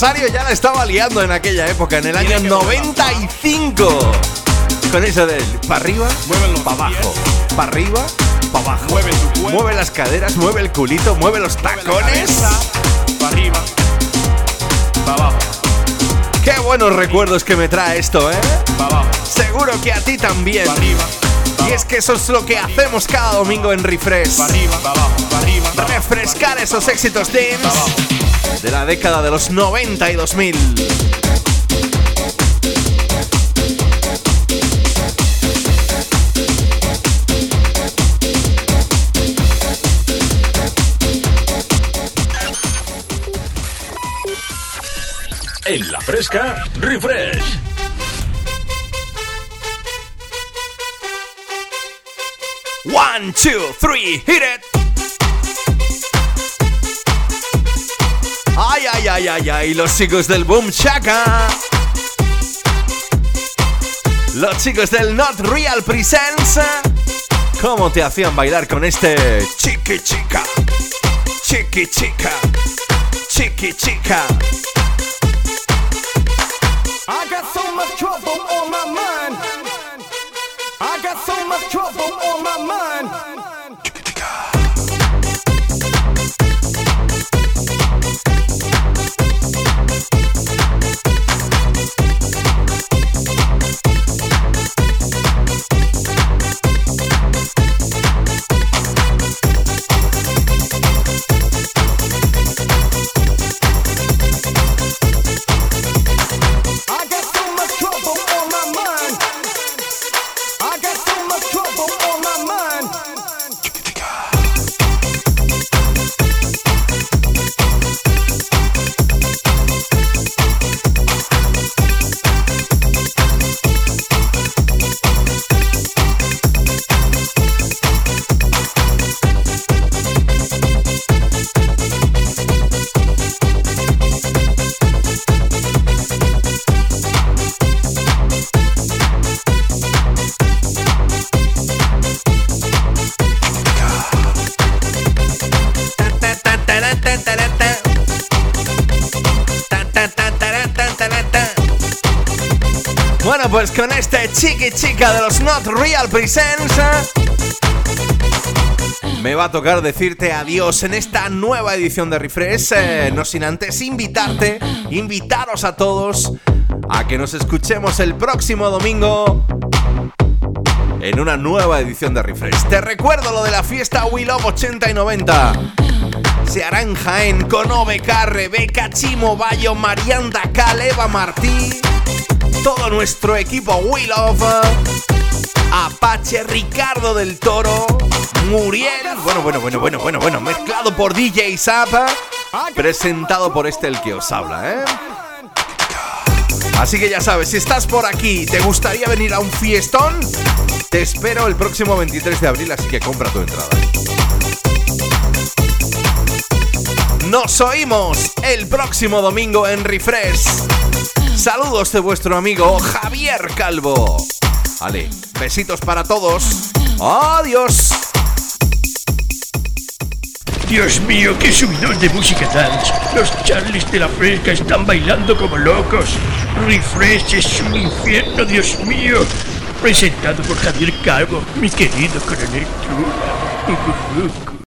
Rosario ya la estaba liando en aquella época, en el año 95. Con eso del para arriba, para abajo, para arriba, para abajo. Mueve tu. Mueve las caderas, mueve el culito, mueve los tacones. Para arriba, para abajo, Qué buenos recuerdos que me trae esto, ¿eh? abajo, Seguro que a ti también. arriba, Y es que eso es lo que hacemos cada domingo en Refresh. arriba, abajo, arriba, abajo. Refrescar esos éxitos dance de la década de los 90 y 2000. En la fresca, refresh. One, two, three, hit it. Ay, ay, ay, ay, ay, los chicos del Boom Chaka. Los chicos del Not Real Presents. ¿Cómo te hacían bailar con este chiqui chica? Chiqui chica. Chiqui chica. De los Not Real Presents. Me va a tocar decirte adiós en esta nueva edición de Refresh. eh, no sin antes invitarte, invitaros a todos a que nos escuchemos el próximo domingo en una nueva edición de Refresh. Te recuerdo lo de la fiesta We Love 80 y 90. Se hará en Jaén con OBK, Rebeca, Chimo Bayo, Marianda Cal, Eva Martí, todo nuestro equipo We Love, Apache, Ricardo del Toro, Muriel, bueno, bueno, bueno, bueno, bueno, bueno, mezclado por DJ Zapa, presentado por este el que os habla, ¿eh? Así que ya sabes, si estás por aquí, ¿te gustaría venir a un fiestón? Te espero el próximo 23 de abril, así que compra tu entrada. Nos oímos el próximo domingo en Refresh. Saludos de vuestro amigo Javier Calvo. Vale, besitos para todos. Adiós. Dios mío, qué subidón de música dance. Los Charlies de la Fresca están bailando como locos. Refresh es un infierno, Dios mío. Presentado por Javier Calvo, mi querido coronel.